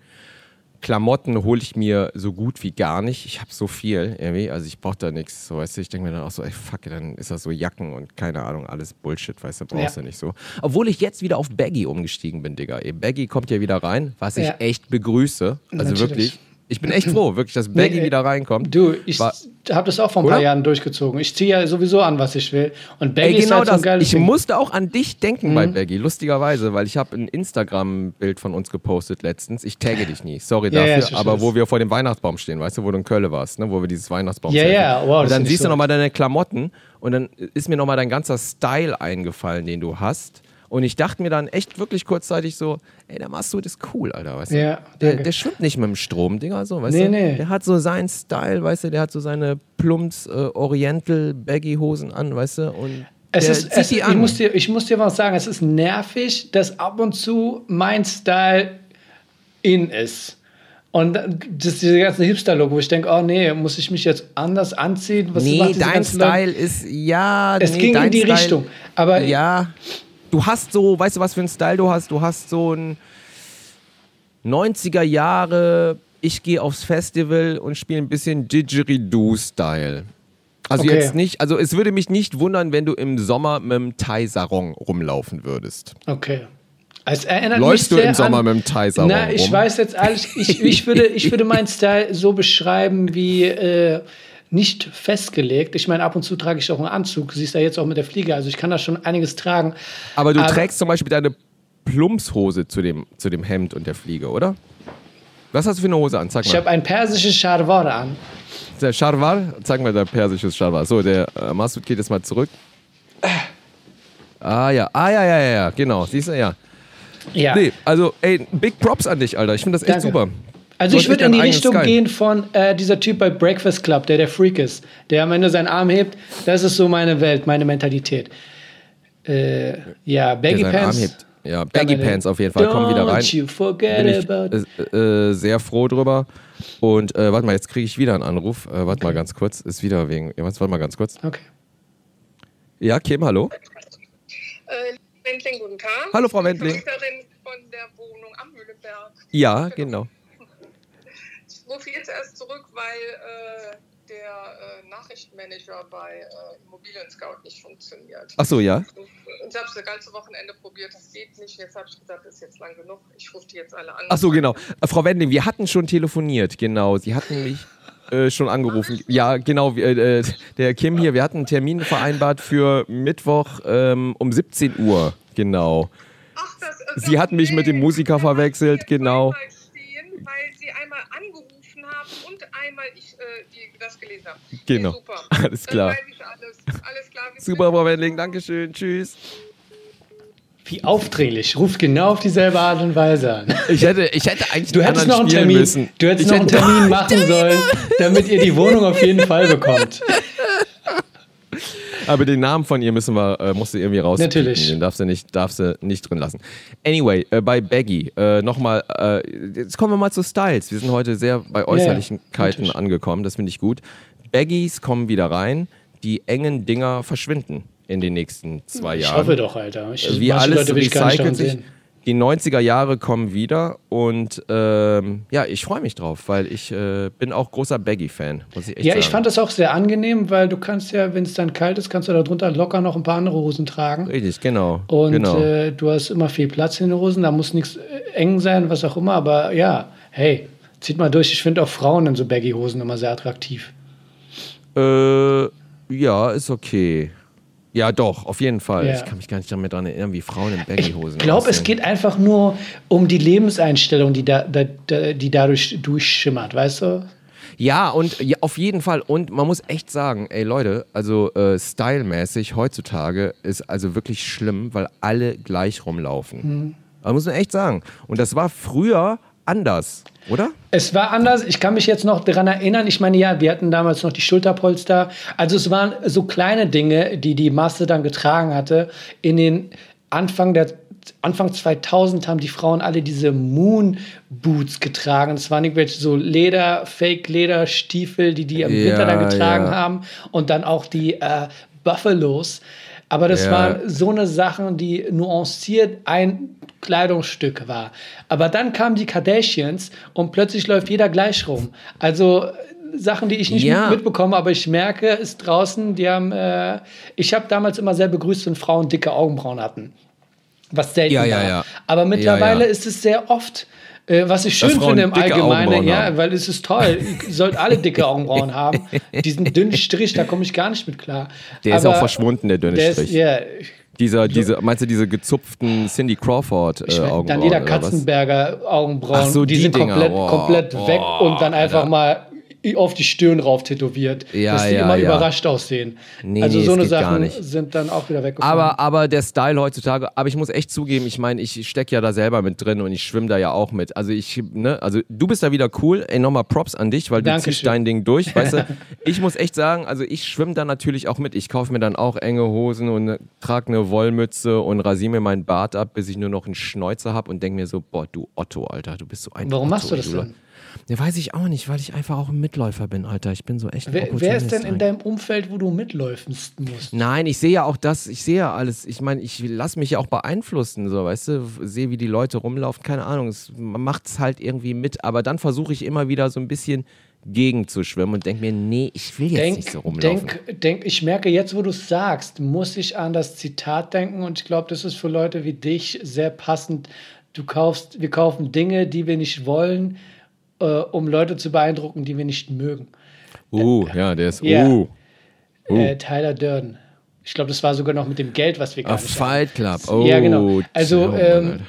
Klamotten hole ich mir so gut wie gar nicht. Ich habe so viel irgendwie, also ich brauche da nichts. So, weißt du, ich denke mir dann auch so, ey, fuck, dann ist das so Jacken und keine Ahnung, alles Bullshit, weißt du, brauchst Ja. du nicht so. Obwohl ich jetzt wieder auf Baggy umgestiegen bin, Digga. Baggy kommt ja wieder rein, was ich Ja. echt begrüße. Also Natürlich. wirklich, ich bin echt froh, wirklich, dass Baggy Nee, wieder reinkommt. Du, ich habe das auch vor ein paar Oder? Jahren durchgezogen. Ich ziehe ja sowieso an, was ich will. Und Baggy Ey, ist genau halt so ein geiles Ich Ding. Mhm. musste auch an dich denken bei Baggy, lustigerweise, weil ich habe ein Instagram-Bild von uns gepostet letztens. Ich tagge dich nie, sorry Ja, ja, dafür, verstehe aber das. wo wir vor dem Weihnachtsbaum stehen, weißt du, wo du in Köln warst, ne? wo wir dieses Weihnachtsbaum Ja, ja, wow, Und dann siehst so du nochmal deine Klamotten und dann ist mir nochmal dein ganzer Style eingefallen, den du hast. Und ich dachte mir dann echt wirklich kurzzeitig so, ey, der Massoud ist cool, Alter, weißt du? Ja, der, der schwimmt nicht mit dem Strom, Dinger, so, weißt Nee, du? nee. Der hat so seinen Style, weißt du, der hat so seine Plumps, äh, Oriental, Baggy-Hosen an, weißt du? Und Es ist, es, ich, muss dir, ich muss dir was sagen, es ist nervig, dass ab und zu mein Style in ist. Und das ist dieser ganze Hipster-Look, wo ich denke, oh nee, muss ich mich jetzt anders anziehen? Was nee, diese dein ganzen Leute- Style ist, ja, Es nee, ging in die Style, Richtung. Aber Ja, du hast so, weißt du, was für einen Style du hast? Du hast so ein 90er Jahre, ich gehe aufs Festival und spiele ein bisschen Didgeridoo-Style. Also Okay. jetzt nicht, also es würde mich nicht wundern, wenn du im Sommer mit dem Thai-Sarong rumlaufen würdest. Okay. Es erinnert Läufst mich du im Sommer an, mit dem Thai-Sarong Na, ich rum? weiß jetzt ehrlich, ich, ich, würde, ich würde meinen Style so beschreiben wie äh, nicht festgelegt. Ich meine, ab und zu trage ich auch einen Anzug. Siehst du ja jetzt auch mit der Fliege. Also ich kann da schon einiges tragen. Aber du Aber- trägst zum Beispiel deine Plumpshose zu dem, zu dem Hemd und der Fliege, oder? Was hast du für eine Hose an? Sag Ich mal. habe ein persisches Scharwar an. Der Scharwar, zeig mal dein persisches Scharwar. So, der äh, Masud geht jetzt mal zurück. Ah ja, ah ja, ja, ja, ja, genau, siehst du, ja. Ja. Nee, also, ey, big props an dich, Alter. Ich finde das echt Danke. super. Also ich würde in die Richtung Style. gehen von äh, dieser Typ bei Breakfast Club, der der Freak ist, der am Ende seinen Arm hebt. Das ist so meine Welt, meine Mentalität. Äh, ja, Der Baggy seinen Arm Pants. hebt. ja, Baggy Pants auf jeden Fall, kommen wieder rein. Don't you forget Bin ich about äh, äh, sehr froh drüber. Und äh, warte mal, jetzt kriege ich wieder einen Anruf. Äh, warte mal ganz kurz. Ist wieder wegen. Ja, warte mal ganz kurz. Okay. Ja, Kim, hallo. Äh, Wendling, guten Tag. Hallo, Frau Wendling. Vermieterin von der Wohnung am Mühlenberg. Ja, genau. Ich rufe jetzt erst zurück, weil äh, der äh, Nachrichtenmanager bei äh, Immobilien Scout nicht funktioniert. Ach so, ja. Ich habe es das ganze Wochenende probiert, das geht nicht. Jetzt habe ich gesagt, das ist jetzt lang genug. Ich rufe die jetzt alle an. Ach so, genau. Äh, Frau Wendling, wir hatten schon telefoniert, genau. Sie hatten mich äh, schon angerufen. Ja, genau. Äh, der Kim hier, wir hatten einen Termin vereinbart für Mittwoch ähm, um 17 Uhr, genau. Ach, das, äh, Sie das- hatten mich mit dem Musiker verwechselt, genau. zweimal Stehen, weil Sie einmal angerufen haben einmal ich äh, die, das gelesen habe. Genau. Nee, super. Alles Dann klar. weiß ich alles. Alles klar. Super. Frau Wendling, Dankeschön. Tschüss. Wie aufdringlich. Ruft genau auf dieselbe Art und Weise an. Ich hätte, ich hätte eigentlich Du hättest noch einen Termin, müssen. du hättest ich noch einen hätte- Termin machen sollen, damit ihr die Wohnung auf jeden Fall bekommt. Aber den Namen von ihr müssen wir, äh, musst du irgendwie raus. Natürlich. Den darfst du nicht, darfst du nicht drin lassen. Anyway, äh, bei Baggy, äh, nochmal, äh, jetzt kommen wir mal zu Styles. Wir sind heute sehr bei Äußerlichkeiten natürlich. angekommen, das finde ich gut. Baggies kommen wieder rein, die engen Dinger verschwinden in den nächsten zwei Ich Jahren. hoffe doch, Alter. Ich, Wie alles Leute will ich gar nicht recycelt sich. sehen. Die 90er Jahre kommen wieder und ähm, ja, ich freue mich drauf, weil ich äh, bin auch großer Baggy-Fan, muss ich echt Ja, sagen. ich fand das auch sehr angenehm, weil du kannst ja, wenn es dann kalt ist, kannst du darunter locker noch ein paar andere Hosen tragen. Richtig, genau. Und genau. äh, du hast immer viel Platz in den Hosen, da muss nichts äh, eng sein, was auch immer. Aber ja, hey, zieht mal durch. Ich finde auch Frauen in so Baggy-Hosen immer sehr attraktiv. Äh, ja, ist okay. Ja, doch, auf jeden Fall. Ja. Ich kann mich gar nicht damit daran erinnern, wie Frauen in Baggy-Hosen Ich glaube, es geht einfach nur um die Lebenseinstellung, die, da, da, da, die dadurch durchschimmert, weißt du? Ja, und ja, auf jeden Fall. Und man muss echt sagen, ey Leute, also äh, stylmäßig heutzutage ist also wirklich schlimm, weil alle gleich rumlaufen. Mhm. Das muss man echt sagen. Und das war früher anders, oder? Es war anders. Ich kann mich jetzt noch daran erinnern. Ich meine, ja, wir hatten damals noch die Schulterpolster. Also es waren so kleine Dinge, die die Masse dann getragen hatte. In den Anfang der Anfang 2000 haben die Frauen alle diese Moon Boots getragen. Das waren irgendwelche so Leder, Fake-Leder-Stiefel, die die im Ja, Winter dann getragen ja. haben. Und dann auch die äh, Buffalos. Aber das Ja. waren so eine Sachen, die nuanciert ein Kleidungsstück war. Aber dann kamen die Kardashians und plötzlich läuft jeder gleich rum. Also äh, Sachen, die ich nicht Ja. mit- mitbekomme, aber ich merke es draußen, die haben, äh, ich habe damals immer sehr begrüßt, wenn Frauen dicke Augenbrauen hatten. Was selten Ja, ja, war. Aber mittlerweile ist es sehr oft, äh, was ich schön Frauen finde im Allgemeinen, ja, weil es ist toll. Ihr sollt alle dicke Augenbrauen haben. Diesen dünnen Strich, da komme ich gar nicht mit klar. Der ist Aber auch verschwunden, der dünne Der Strich. ist, ja, Dieser, diese, meinst du diese gezupften Cindy Crawford äh, Ich mein, Augenbrauen? dann jeder? Katzenberger Augenbrauen, Ach so, die, die sind Dinger. komplett, komplett boah, weg und dann einfach Alter. mal auf die Stirn rauf tätowiert, Ja, dass die ja, immer ja. überrascht aussehen. Nee, also nee, so eine Sachen sind dann auch wieder weggefallen. Aber, aber der Style heutzutage, aber ich muss echt zugeben, ich meine, ich stecke ja da selber mit drin und ich schwimme da ja auch mit. Also ich, ne, also du bist da wieder cool. Ey, nochmal Props an dich, weil du Dankeschön. ziehst dein Ding durch, weißt du. Ich muss echt sagen, also ich schwimme da natürlich auch mit. Ich kaufe mir dann auch enge Hosen und trage eine Wollmütze und rasiere mir meinen Bart ab, bis ich nur noch einen Schnäuzer habe und denke mir so, boah, du Otto, Alter, du bist so ein Warum Otto, machst du das du- denn? Ja, weiß ich auch nicht, weil ich einfach auch ein Mitläufer bin, Alter. Ich bin so echt ein wer, wer ist denn in deinem Umfeld, wo du mitläufen musst? Nein, ich sehe ja auch das, ich sehe ja alles. Ich meine, ich lasse mich ja auch beeinflussen, so, weißt du, sehe, wie die Leute rumlaufen, keine Ahnung, es, man macht es halt irgendwie mit, aber dann versuche ich immer wieder so ein bisschen gegen zu schwimmen und denke mir, nee, ich will jetzt nicht so rumlaufen. denk, denk, ich merke jetzt, wo du es sagst, muss ich an das Zitat denken und ich glaube, das ist für Leute wie dich sehr passend. Du kaufst, wir kaufen Dinge, die wir nicht wollen, äh, um Leute zu beeindrucken, die wir nicht mögen. uh, ja, der ist, Ja. uh, Äh, Tyler Durden. Ich glaube, das war sogar noch mit dem Geld, was wir gar a nicht. Fight Club. Oh, Ja, genau. Also, Mann, ähm.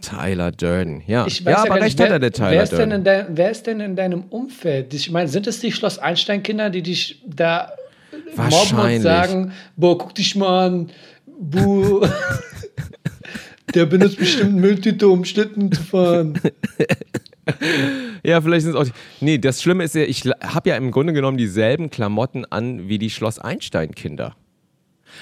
Tyler Durden, ja. Ich weiß ja, ja, aber gar recht nicht, hat wer, er, der Tyler wer, ist denn Durden. in dein, wer ist denn in deinem Umfeld? Ich meine, sind es die Schloss Einstein-Kinder, die dich da mobben und sagen, boah, guck dich mal an, buh, der benutzt bestimmt Mülltüte, um Schlitten zu fahren. Ja, vielleicht sind es auch. Die nee, das Schlimme ist ja, ich habe ja im Grunde genommen dieselben Klamotten an wie die Schloss Einstein-Kinder.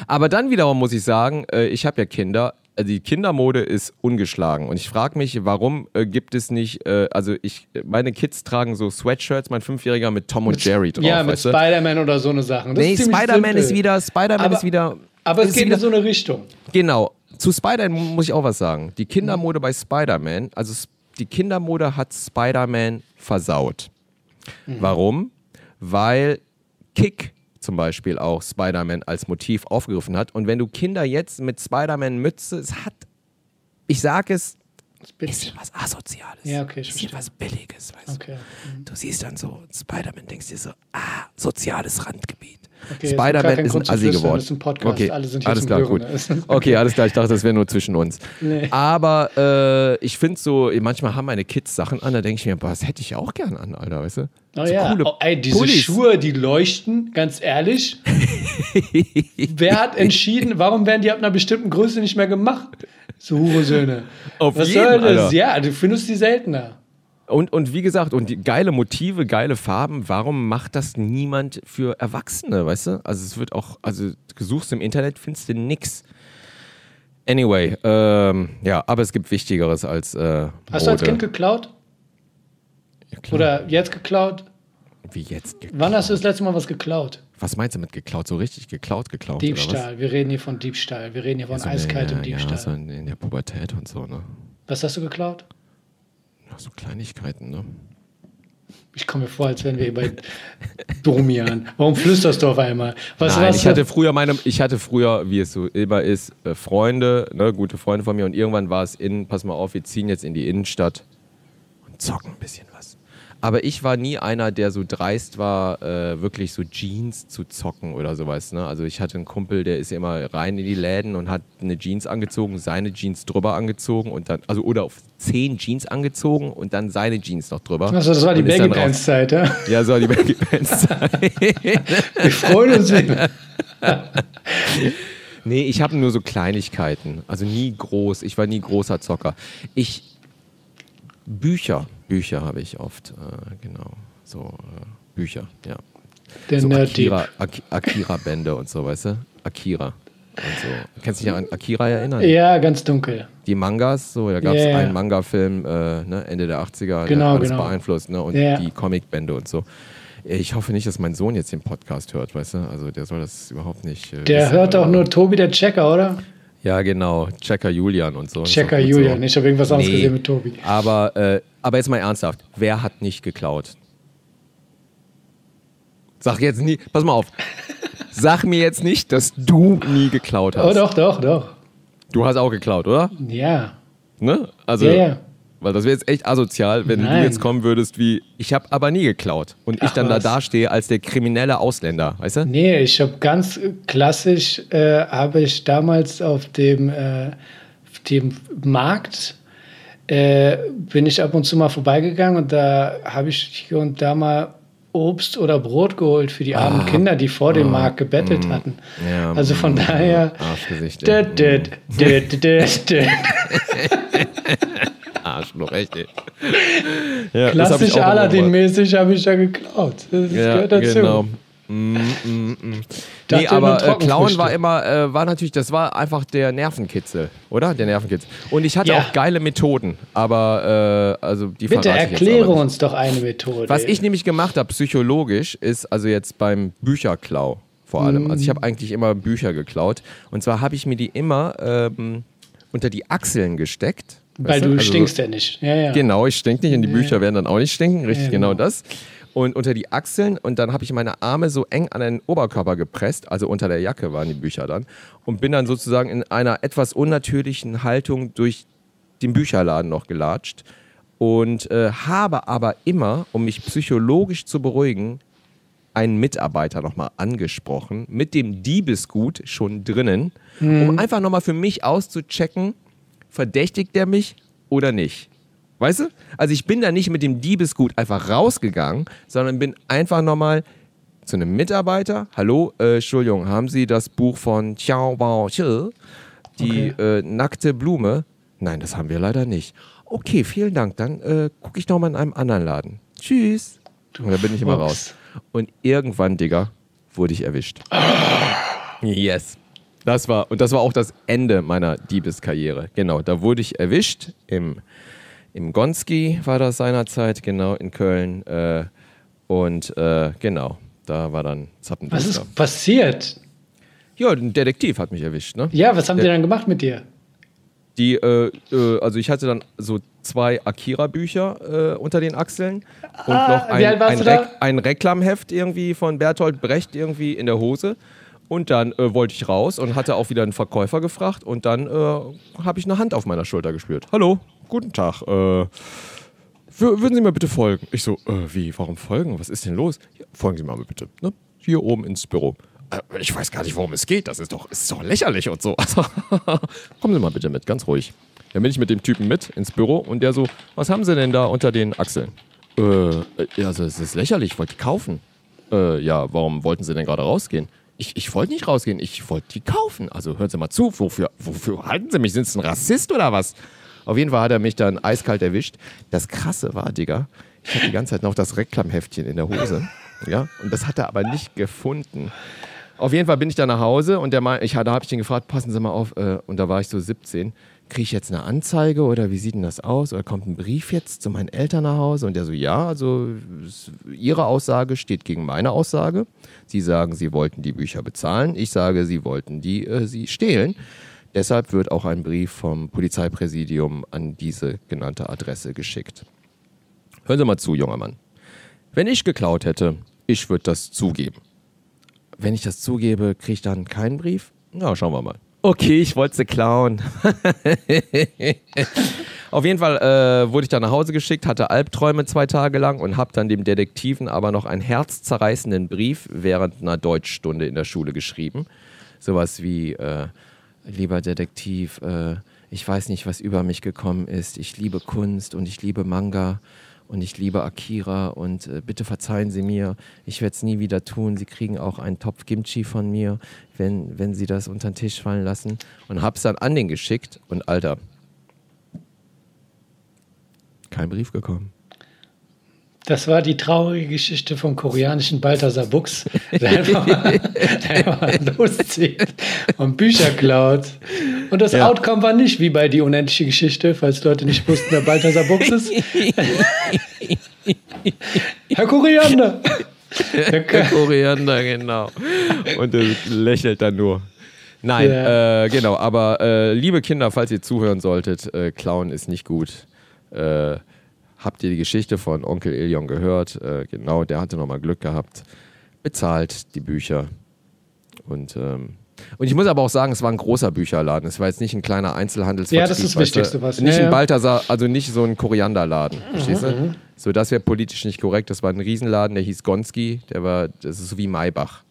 Aber dann wiederum muss ich sagen, äh, ich habe ja Kinder. also die Kindermode ist ungeschlagen. Und ich frage mich, warum äh, gibt es nicht, äh, also ich, meine Kids tragen so Sweatshirts, mein Fünfjähriger mit Tom und Jerry drauf. Ja, mit? Spider-Man oder so eine Sachen. Das Nee, Spider-Man ist wieder, Spider-Man Aber- ist wieder. Aber es geht wieder, in so eine Richtung. Genau. Zu Spider-Man muss ich auch was sagen. Die Kindermode bei Spider-Man, also s- die Kindermode hat Spider-Man versaut. Warum? Weil Kick zum Beispiel auch Spider-Man als Motiv aufgegriffen hat. Und wenn du Kinder jetzt mit Spider-Man-Mütze, es hat, ich sage es, bisschen was Asoziales. Ja, okay, ich bisschen was Billiges, weißt du. Okay. Du siehst dann so Spider-Man, denkst dir so, ah, soziales Randgebiet. Okay, Spider-Man ist ein Assi geworden. ist ein Podcast, Okay, alles klar, gut. Okay, alles klar, ich dachte, das wäre nur zwischen uns. Nee. Aber äh, ich finde so, manchmal haben meine Kids Sachen an, da denke ich mir, boah, das hätte ich auch gern an, Alter, weißt du? Oh so ja, oh, ey, diese Pullis. Schuhe, die leuchten, ganz ehrlich. Wer hat entschieden, warum werden die ab einer bestimmten Größe nicht mehr gemacht? So Hurensöhne. Auf Was jeden, soll das? Alter. Ja, du findest die seltener. Und, und wie gesagt, und die geile Motive, geile Farben, warum macht das niemand für Erwachsene, weißt du? Also es wird auch, also du suchst im Internet, findest du nix. Anyway, ähm, ja, aber es gibt Wichtigeres als äh, Hast du als. Kind geklaut? Ja. Oder jetzt geklaut? Wie jetzt? Ge Wann hast du das letzte Mal was geklaut? Was meinst du mit geklaut? So richtig geklaut, geklaut? Diebstahl. Wir reden hier von Diebstahl. Wir reden hier von So eiskaltem ja, Diebstahl. Ja, so in, in der Pubertät und so, ne? Was hast du geklaut? Ja, so Kleinigkeiten, ne? Ich komme mir vor, als wären wir hier bei Domian. Warum flüsterst du auf einmal? Was Nein, ich hatte früher meine, ich hatte früher, wie es so immer ist, äh, Freunde, ne, gute Freunde von mir und irgendwann war es in, pass mal auf, wir ziehen jetzt in die Innenstadt und zocken ein bisschen was. Aber ich war nie einer, der so dreist war, äh, wirklich so Jeans zu zocken oder sowas. Ne? Also ich hatte einen Kumpel, der ist immer rein in die Läden und hat eine Jeans angezogen, seine Jeans drüber angezoin und dann, also oder auf zehn Jeans angezogen und dann seine Jeans noch drüber. Also das war die Baggy Pants Zeit, ja? Ja, so war die Baggy Pants Zeit. Wir freuen uns. Nee, ich habe nur so Kleinigkeiten. Also nie groß. Ich war nie großer Zocker. Ich. Bücher. Bücher habe ich oft. Äh, genau. So äh, Bücher, ja. Der So. Akira, Ak Akira-Bände und so, weißt du? Akira. Und so. Kannst du dich an Akira erinnern? Ja, ganz dunkel. Die Mangas, so, da gab es ja. einen Manga-Film äh, ne, Ende der 80er, der Genau, hat alles genau. beeinflusst, ne? Und ja. die Comicbände und so. Ich hoffe nicht, dass mein Sohn jetzt den Podcast hört, weißt du? Also der soll das überhaupt nicht. äh, Der wissen, hört auch nur Tobi der Checker, oder? Ja, genau. Checker Julian und so. Checker doch gut Julian. So. Ich habe irgendwas anderes Nee. gesehen mit Tobi. Aber, äh, aber jetzt mal ernsthaft. Wer hat nicht geklaut? Sag jetzt nie. Pass mal auf. Sag mir jetzt nicht, dass du nie geklaut Oh, hast. doch, doch, doch. Du hast auch geklaut, oder? Ja. Ne? Also, Ja, ja. weil das wäre jetzt echt asozial, wenn Nein. du jetzt kommen würdest wie, ich habe aber nie geklaut. Und ich Ach, dann da was. dastehe als der kriminelle Ausländer, weißt du? Nee, ich habe ganz klassisch, äh, habe ich damals auf dem, äh, auf dem Markt, äh, bin ich ab und zu mal vorbeigegangen und da habe ich hier und da mal Obst oder Brot geholt für die armen Kinder, die vor dem Markt gebettelt hatten. Ah. Ja, also von mm, daher. Arschgesicht. Dö. Arschloch, echt. ey. Ja, Klassisch. Aladdin-mäßig habe ich da geklaut. Das Ja, gehört dazu. genau. Mm, mm, mm. Dachte Nee, aber äh. Klauen war immer, äh, war natürlich, das war einfach der Nervenkitzel, oder? Der Nervenkitzel. Und ich hatte Ja. auch geile Methoden, aber äh, also die Bitte erkläre uns doch eine Methode. Was ich nämlich gemacht habe, psychologisch, ist also jetzt beim Bücherklau vor allem. Also ich habe eigentlich immer Bücher geklaut. Und zwar habe ich mir die immer ähm, unter die Achseln gesteckt. Weil weißt du Also so- stinkst ja nicht. Ja, ja. Genau, ich stink nicht und die Bücher werden dann auch nicht stinken. Richtig, Ja, genau. genau. das. Und unter die Achseln und dann habe ich meine Arme so eng an den Oberkörper gepresst, also unter der Jacke waren die Bücher dann und bin dann sozusagen in einer etwas unnatürlichen Haltung durch den Bücherladen noch gelatscht und äh, habe aber immer, um mich psychologisch zu beruhigen, einen Mitarbeiter nochmal angesprochen, mit dem Diebesgut schon drinnen, um einfach nochmal für mich auszuchecken, verdächtigt der mich oder nicht. Weißt du? Also ich bin da nicht mit dem Diebesgut einfach rausgegangen, sondern bin einfach nochmal zu einem Mitarbeiter. Hallo, äh, Entschuldigung, haben Sie das Buch von Xiao Bao Xi, die äh, nackte Blume? Nein, das haben wir leider nicht. Okay, vielen Dank. Dann äh, gucke ich nochmal in einem anderen Laden. Tschüss. Und da bin ich immer raus. Und irgendwann, Digga, wurde ich erwischt. Yes. Das war, und das war auch das Ende meiner Diebeskarriere. Genau, da wurde ich erwischt im, im Gonski, war das seinerzeit, genau, in Köln. Äh, und äh, genau, da war dann Zappenduster. Was ist passiert? Ja, ein Detektiv hat mich erwischt, ne? Ja, was haben die dann gemacht mit dir? Die, äh, äh, also ich hatte dann so zwei Akira-Bücher äh, unter den Achseln und Ah, noch ein, ein? Rek ein Reklamheft irgendwie von Bertolt Brecht irgendwie in der Hose. Und dann äh, wollte ich raus und hatte auch wieder einen Verkäufer gefragt und dann äh, habe ich eine Hand auf meiner Schulter gespürt. Hallo, guten Tag. Äh, wür- würden Sie mir bitte folgen? Ich so, äh, wie, warum folgen? Was ist denn los? Ja, folgen Sie mir mal bitte. Ne? Hier oben ins Büro. Äh, ich weiß gar nicht, worum es geht. Das ist doch, ist doch lächerlich und so. Also, kommen Sie mal bitte mit, ganz ruhig. Dann bin ich mit dem Typen mit ins Büro und der so, was haben Sie denn da unter den Achseln? Äh, äh, also es ist lächerlich, ich wollte die kaufen. Äh, ja, warum wollten Sie denn gerade rausgehen? Ich, ich wollte nicht rausgehen, ich wollte die kaufen. Also hören Sie mal zu, wofür, wofür halten Sie mich? Sind Sie ein Rassist oder was? Auf jeden Fall hat er mich dann eiskalt erwischt. Das Krasse war, Digga, ich hatte die ganze Zeit noch das Reklamheftchen in der Hose. Ja, und das hat er aber nicht gefunden. Auf jeden Fall bin ich dann nach Hause und der mein, ich, da habe ich ihn gefragt, passen Sie mal auf, äh, und da war ich so 17. Kriege ich jetzt eine Anzeige oder wie sieht denn das aus? Oder kommt ein Brief jetzt zu meinen Eltern nach Hause? Und der so, ja, also Ihre Aussage steht gegen meine Aussage. Sie sagen, Sie wollten die Bücher bezahlen. Ich sage, Sie wollten die äh, sie stehlen. Deshalb wird auch ein Brief vom Polizeipräsidium an diese genannte Adresse geschickt. Hören Sie mal zu, junger Mann. Wenn ich geklaut hätte, ich würde das zugeben. Wenn ich das zugebe, kriege ich dann keinen Brief? Na, schauen wir mal. Okay, ich wollte sie klauen. Auf jeden Fall äh, wurde ich dann nach Hause geschickt, hatte Albträume zwei Tage lang und habe dann dem Detektiven aber noch einen herzzerreißenden Brief während einer Deutschstunde in der Schule geschrieben. Sowas wie, äh, lieber Detektiv, äh, ich weiß nicht, was über mich gekommen ist. Ich liebe Kunst und ich liebe Manga und ich liebe Akira und äh, bitte verzeihen Sie mir, ich werde es nie wieder tun. Sie kriegen auch einen Topf Kimchi von mir, wenn, wenn Sie das unter den Tisch fallen lassen. Und hab's dann an den geschickt und Alter, kein Brief gekommen. Das war die traurige Geschichte vom koreanischen Balthasar Buchs, der einfach mal, der einfach mal loszieht und Bücher klaut. Und das Ja. Outcome war nicht wie bei Die unendliche Geschichte, falls Leute nicht wussten, wer Balthasar Buchs ist. Herr Koriander! Der Der Koriander, genau. Und er lächelt dann nur. Nein, Ja. äh, genau, aber äh, liebe Kinder, falls ihr zuhören solltet, äh, Klauen ist nicht gut. Äh, habt ihr die Geschichte von Onkel Ilion gehört? Äh, genau, der hatte nochmal Glück gehabt. Bezahlt die Bücher. Und, ähm, und ich muss aber auch sagen, es war ein großer Bücherladen. Es war jetzt nicht ein kleiner Einzelhandelsvertrieb. Ja, das ist das? Wichtigste, was- Nicht ja, ein. Balthasar, also nicht so ein Korianderladen. Verstehst du? So, das wäre politisch nicht korrekt. Das war ein Riesenladen, der hieß Gonski. Der war, das ist so wie Maybach.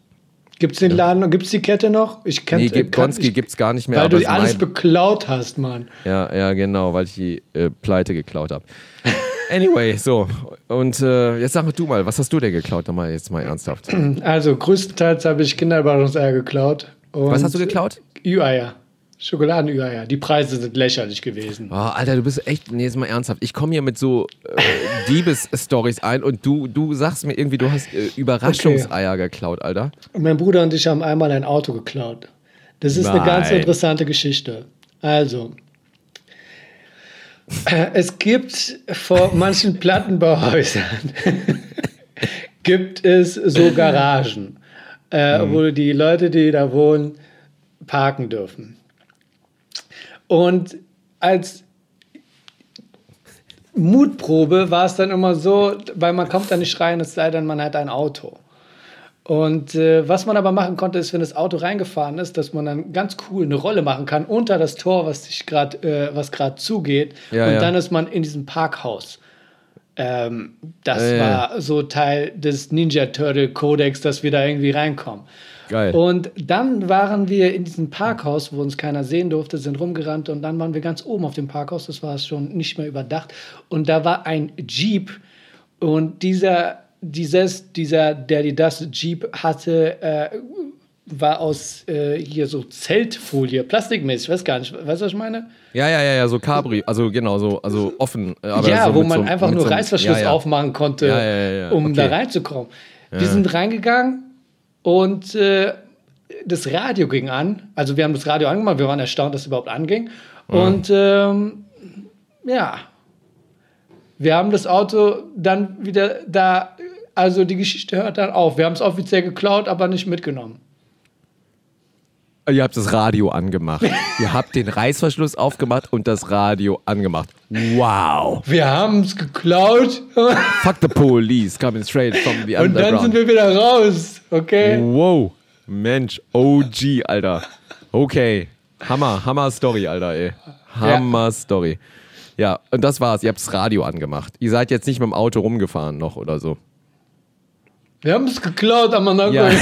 Gibt's den Laden und gibt's die Kette noch? Ich kenn, Nee, gibt, Gonski gibt es gar nicht mehr. Weil du es alles beklaut hast, Mann. ja, ja, genau, weil ich die äh, Pleite geklaut habe. Anyway, so. Und äh, jetzt sag du mal, was hast du denn geklaut? Nochmal jetzt mal ernsthaft. Also größtenteils habe ich Kinderüberraschungseier geklaut. Was hast du geklaut? Ü-Eier. Schokoladen-Ü-Eier. Die Preise sind lächerlich gewesen. Oh, Alter, du bist echt, nee, jetzt mal ernsthaft. Ich komme hier mit so äh, Diebes-Stories ein und du, du sagst mir irgendwie, du hast äh, Überraschungseier geklaut, Alter. Und mein Bruder und ich haben einmal ein Auto geklaut. Das ist eine ganz Nein. interessante Geschichte. Also, es gibt vor manchen Plattenbauhäusern gibt es so Garagen, äh, wo die Leute, die da wohnen, parken dürfen. Und als Mutprobe war es dann immer so, weil man kommt da nicht rein, es sei denn, man hat ein Auto. Und äh, was man aber machen konnte, ist, wenn das Auto reingefahren ist, dass man dann ganz cool eine Rolle machen kann unter das Tor, was sich gerade, äh, was gerade zugeht. Ja, und ja. dann ist man in diesem Parkhaus. Ähm, das ja. war so Teil des Ninja Turtle Codex, dass wir da irgendwie reinkommen. Geil. Und dann waren wir in diesem Parkhaus, wo uns keiner sehen durfte, sind rumgerannt und dann waren wir ganz oben auf dem Parkhaus, das war schon nicht mehr überdacht. Und da war ein Jeep und dieser, dieses, dieser, der die das Jeep hatte, äh, war aus äh, hier so Zeltfolie, plastikmäßig, weiß gar nicht, weißt du, was ich meine? Ja, ja, ja, ja, so Cabri, also genau, so also offen. ja, so wo man so, einfach nur so, Reißverschluss ja, ja. aufmachen konnte, ja. um Okay. da reinzukommen. Wir sind reingegangen und äh, das Radio ging an. Also wir haben das Radio angemacht, wir waren erstaunt, dass es überhaupt anging. Und ähm, ja, wir haben das Auto dann wieder da, also die Geschichte hört dann auf. Wir haben es offiziell geklaut, aber nicht mitgenommen. Ihr habt das Radio angemacht. Ihr habt den Reißverschluss aufgemacht und das Radio angemacht. Wow. Wir haben es geklaut Fuck the police coming straight from the und dann underground. sind wir wieder raus. Okay? Wow. Mensch, OG, Alter. Okay. Hammer, Hammer Story, Alter, ey. Hammer Story. Ja, und das war's. Ihr habt das Radio angemacht. Ihr seid jetzt nicht mit dem Auto rumgefahren noch oder so. Wir haben es geklaut, aber dann Ja.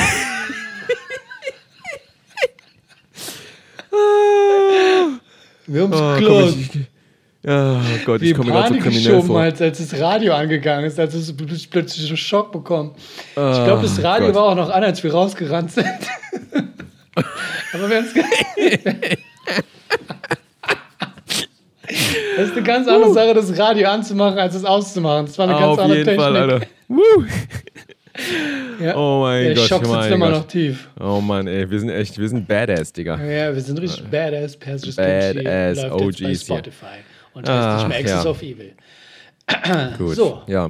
Wir haben es Oh, geklaut. ich, ich, oh Gott, ich komme gerade so kriminell vor. als, als das Radio angegangen ist, als es pl- plötzlich einen Schock bekommen. ich Ah, glaube, das Radio Gott. war auch noch an, als wir rausgerannt sind. Aber wir haben es Das ist eine ganz andere Sache, das Radio anzumachen, als es auszumachen. Das war eine ganz Auf andere jeden Technik. Fall, Alter. Ja. Oh mein Der Gott, Schock sitzt immer Gott. noch tief. Oh Mann, ey, wir sind echt, wir sind Badass, Digga. Ja, wir sind richtig badass. Persisches Badass jetzt bei OGs hier. Spotify. Und heißt nicht mehr Axis ja. of Evil. Gut. So. Ja.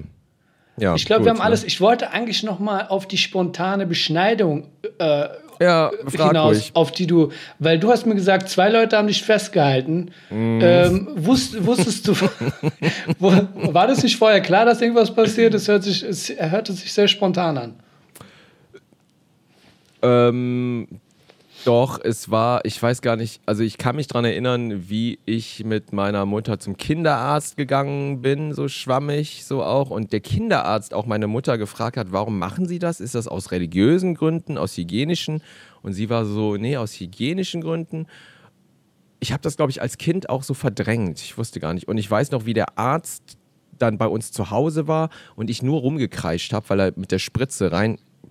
ja Ich glaube, wir haben alles. Ich wollte eigentlich noch mal auf die spontane Beschneidung äh, Ja, frag hinaus, ruhig. auf die du, weil du hast mir gesagt, zwei Leute haben dich festgehalten. Mhm. Ähm, wusst, wusstest du, wo, war das nicht vorher klar, dass irgendwas passiert? Es, hört sich, es hörte sich sehr spontan an. Ähm, doch, es war, ich weiß gar nicht, also ich kann mich daran erinnern, wie ich mit meiner Mutter zum Kinderarzt gegangen bin, so schwammig, so auch. Und der Kinderarzt auch meine Mutter gefragt hat, warum machen Sie das? Ist das aus religiösen Gründen, aus hygienischen? Und sie war so, nee, aus hygienischen Gründen. Ich habe das, glaube ich, als Kind auch so verdrängt. Ich wusste gar nicht. Und ich weiß noch, wie der Arzt dann bei uns zu Hause war und ich nur rumgekreischt habe, weil er mit der Spritze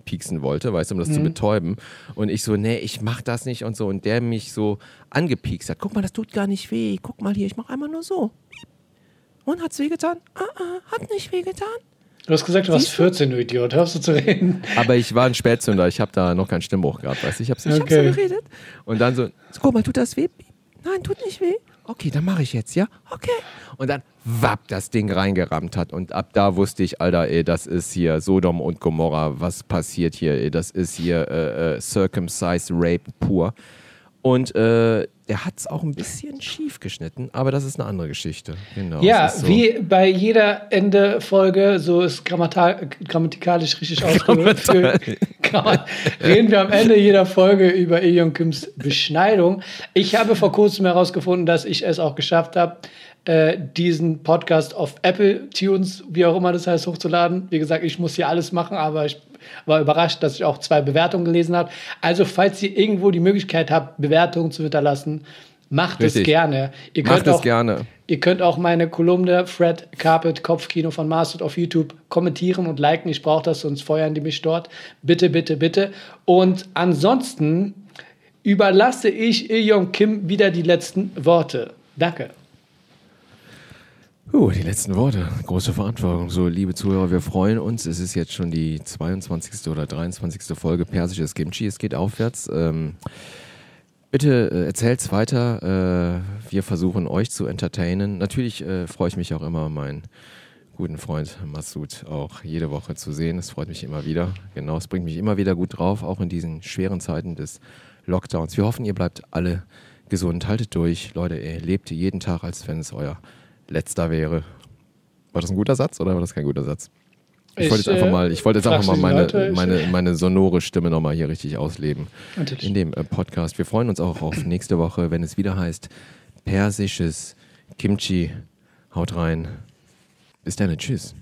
reinpieksen wollte, weißt du, um das zu betäuben. Und ich so, nee, ich mach das nicht und so. Und der mich so angepiekst hat. Guck mal, das tut gar nicht weh. Guck mal hier, ich mach einmal nur so. Und hat's wehgetan? Ah, ah, hat nicht wehgetan. Du hast gesagt, du warst Siehst du? 14, du Idiot. Hörst du zu reden? Aber ich war ein Spätzünder, ich habe da noch keinen Stimmbruch gehabt, weißt du? Ich habe Okay. so geredet. Und dann so, so, guck mal, tut das weh? Nein, tut nicht weh. Okay, dann mache ich jetzt, ja? Okay. Und dann wapp, das Ding reingerammt hat. Und ab da wusste ich, Alter, ey, das ist hier Sodom und Gomorra. Was passiert hier? Ey? Das ist hier äh, äh, Circumcised Rape pur. Und äh, der hat es auch ein bisschen schief geschnitten, aber das ist eine andere Geschichte. Genau. Ja, so. wie bei jeder Ende-Folge, so ist grammatikalisch richtig ausgedrückt. Reden wir am Ende jeder Folge über Ejon Kims Beschneidung. Ich habe vor kurzem herausgefunden, dass ich es auch geschafft habe, äh, diesen Podcast auf Apple Tunes, wie auch immer das heißt, hochzuladen. Wie gesagt, ich muss hier alles machen, aber ich war überrascht, dass ich auch zwei Bewertungen gelesen habe. Also, falls ihr irgendwo die Möglichkeit habt, Bewertungen zu hinterlassen, macht es Richtig. gerne. Ihr Macht könnt es auch, gerne. Ihr könnt auch meine Kolumne Fred Carpet Kopfkino von Marsud auf YouTube kommentieren und liken. Ich brauche das, sonst feuern die mich dort. Bitte, bitte, bitte. Und ansonsten überlasse ich Ilyong Kim wieder die letzten Worte. Danke. Uh, die letzten Worte. Große Verantwortung. So, liebe Zuhörer, wir freuen uns. Es ist jetzt schon die 22. oder 23. Folge Persisches Kimchi. Es geht aufwärts. Ähm, bitte äh, erzählt's weiter. Äh, wir versuchen euch zu entertainen. Natürlich äh, freue ich mich auch immer, meinen guten Freund Massoud auch jede Woche zu sehen. Es freut mich immer wieder. Genau, es bringt mich immer wieder gut drauf, auch in diesen schweren Zeiten des Lockdowns. Wir hoffen, ihr bleibt alle gesund. Haltet durch. Leute, ihr lebt jeden Tag, als wenn es euer letzter wäre. War das ein guter Satz oder war das kein guter Satz? Ich, Ich, wollte jetzt einfach äh, mal, ich wollte jetzt einfach mal meine, Leute? Meine, meine sonore Stimme nochmal hier richtig ausleben. Natürlich. In dem äh, Podcast. Wir freuen uns auch auf nächste Woche, wenn es wieder heißt Persisches Kimchi. Haut rein. Bis dann, tschüss.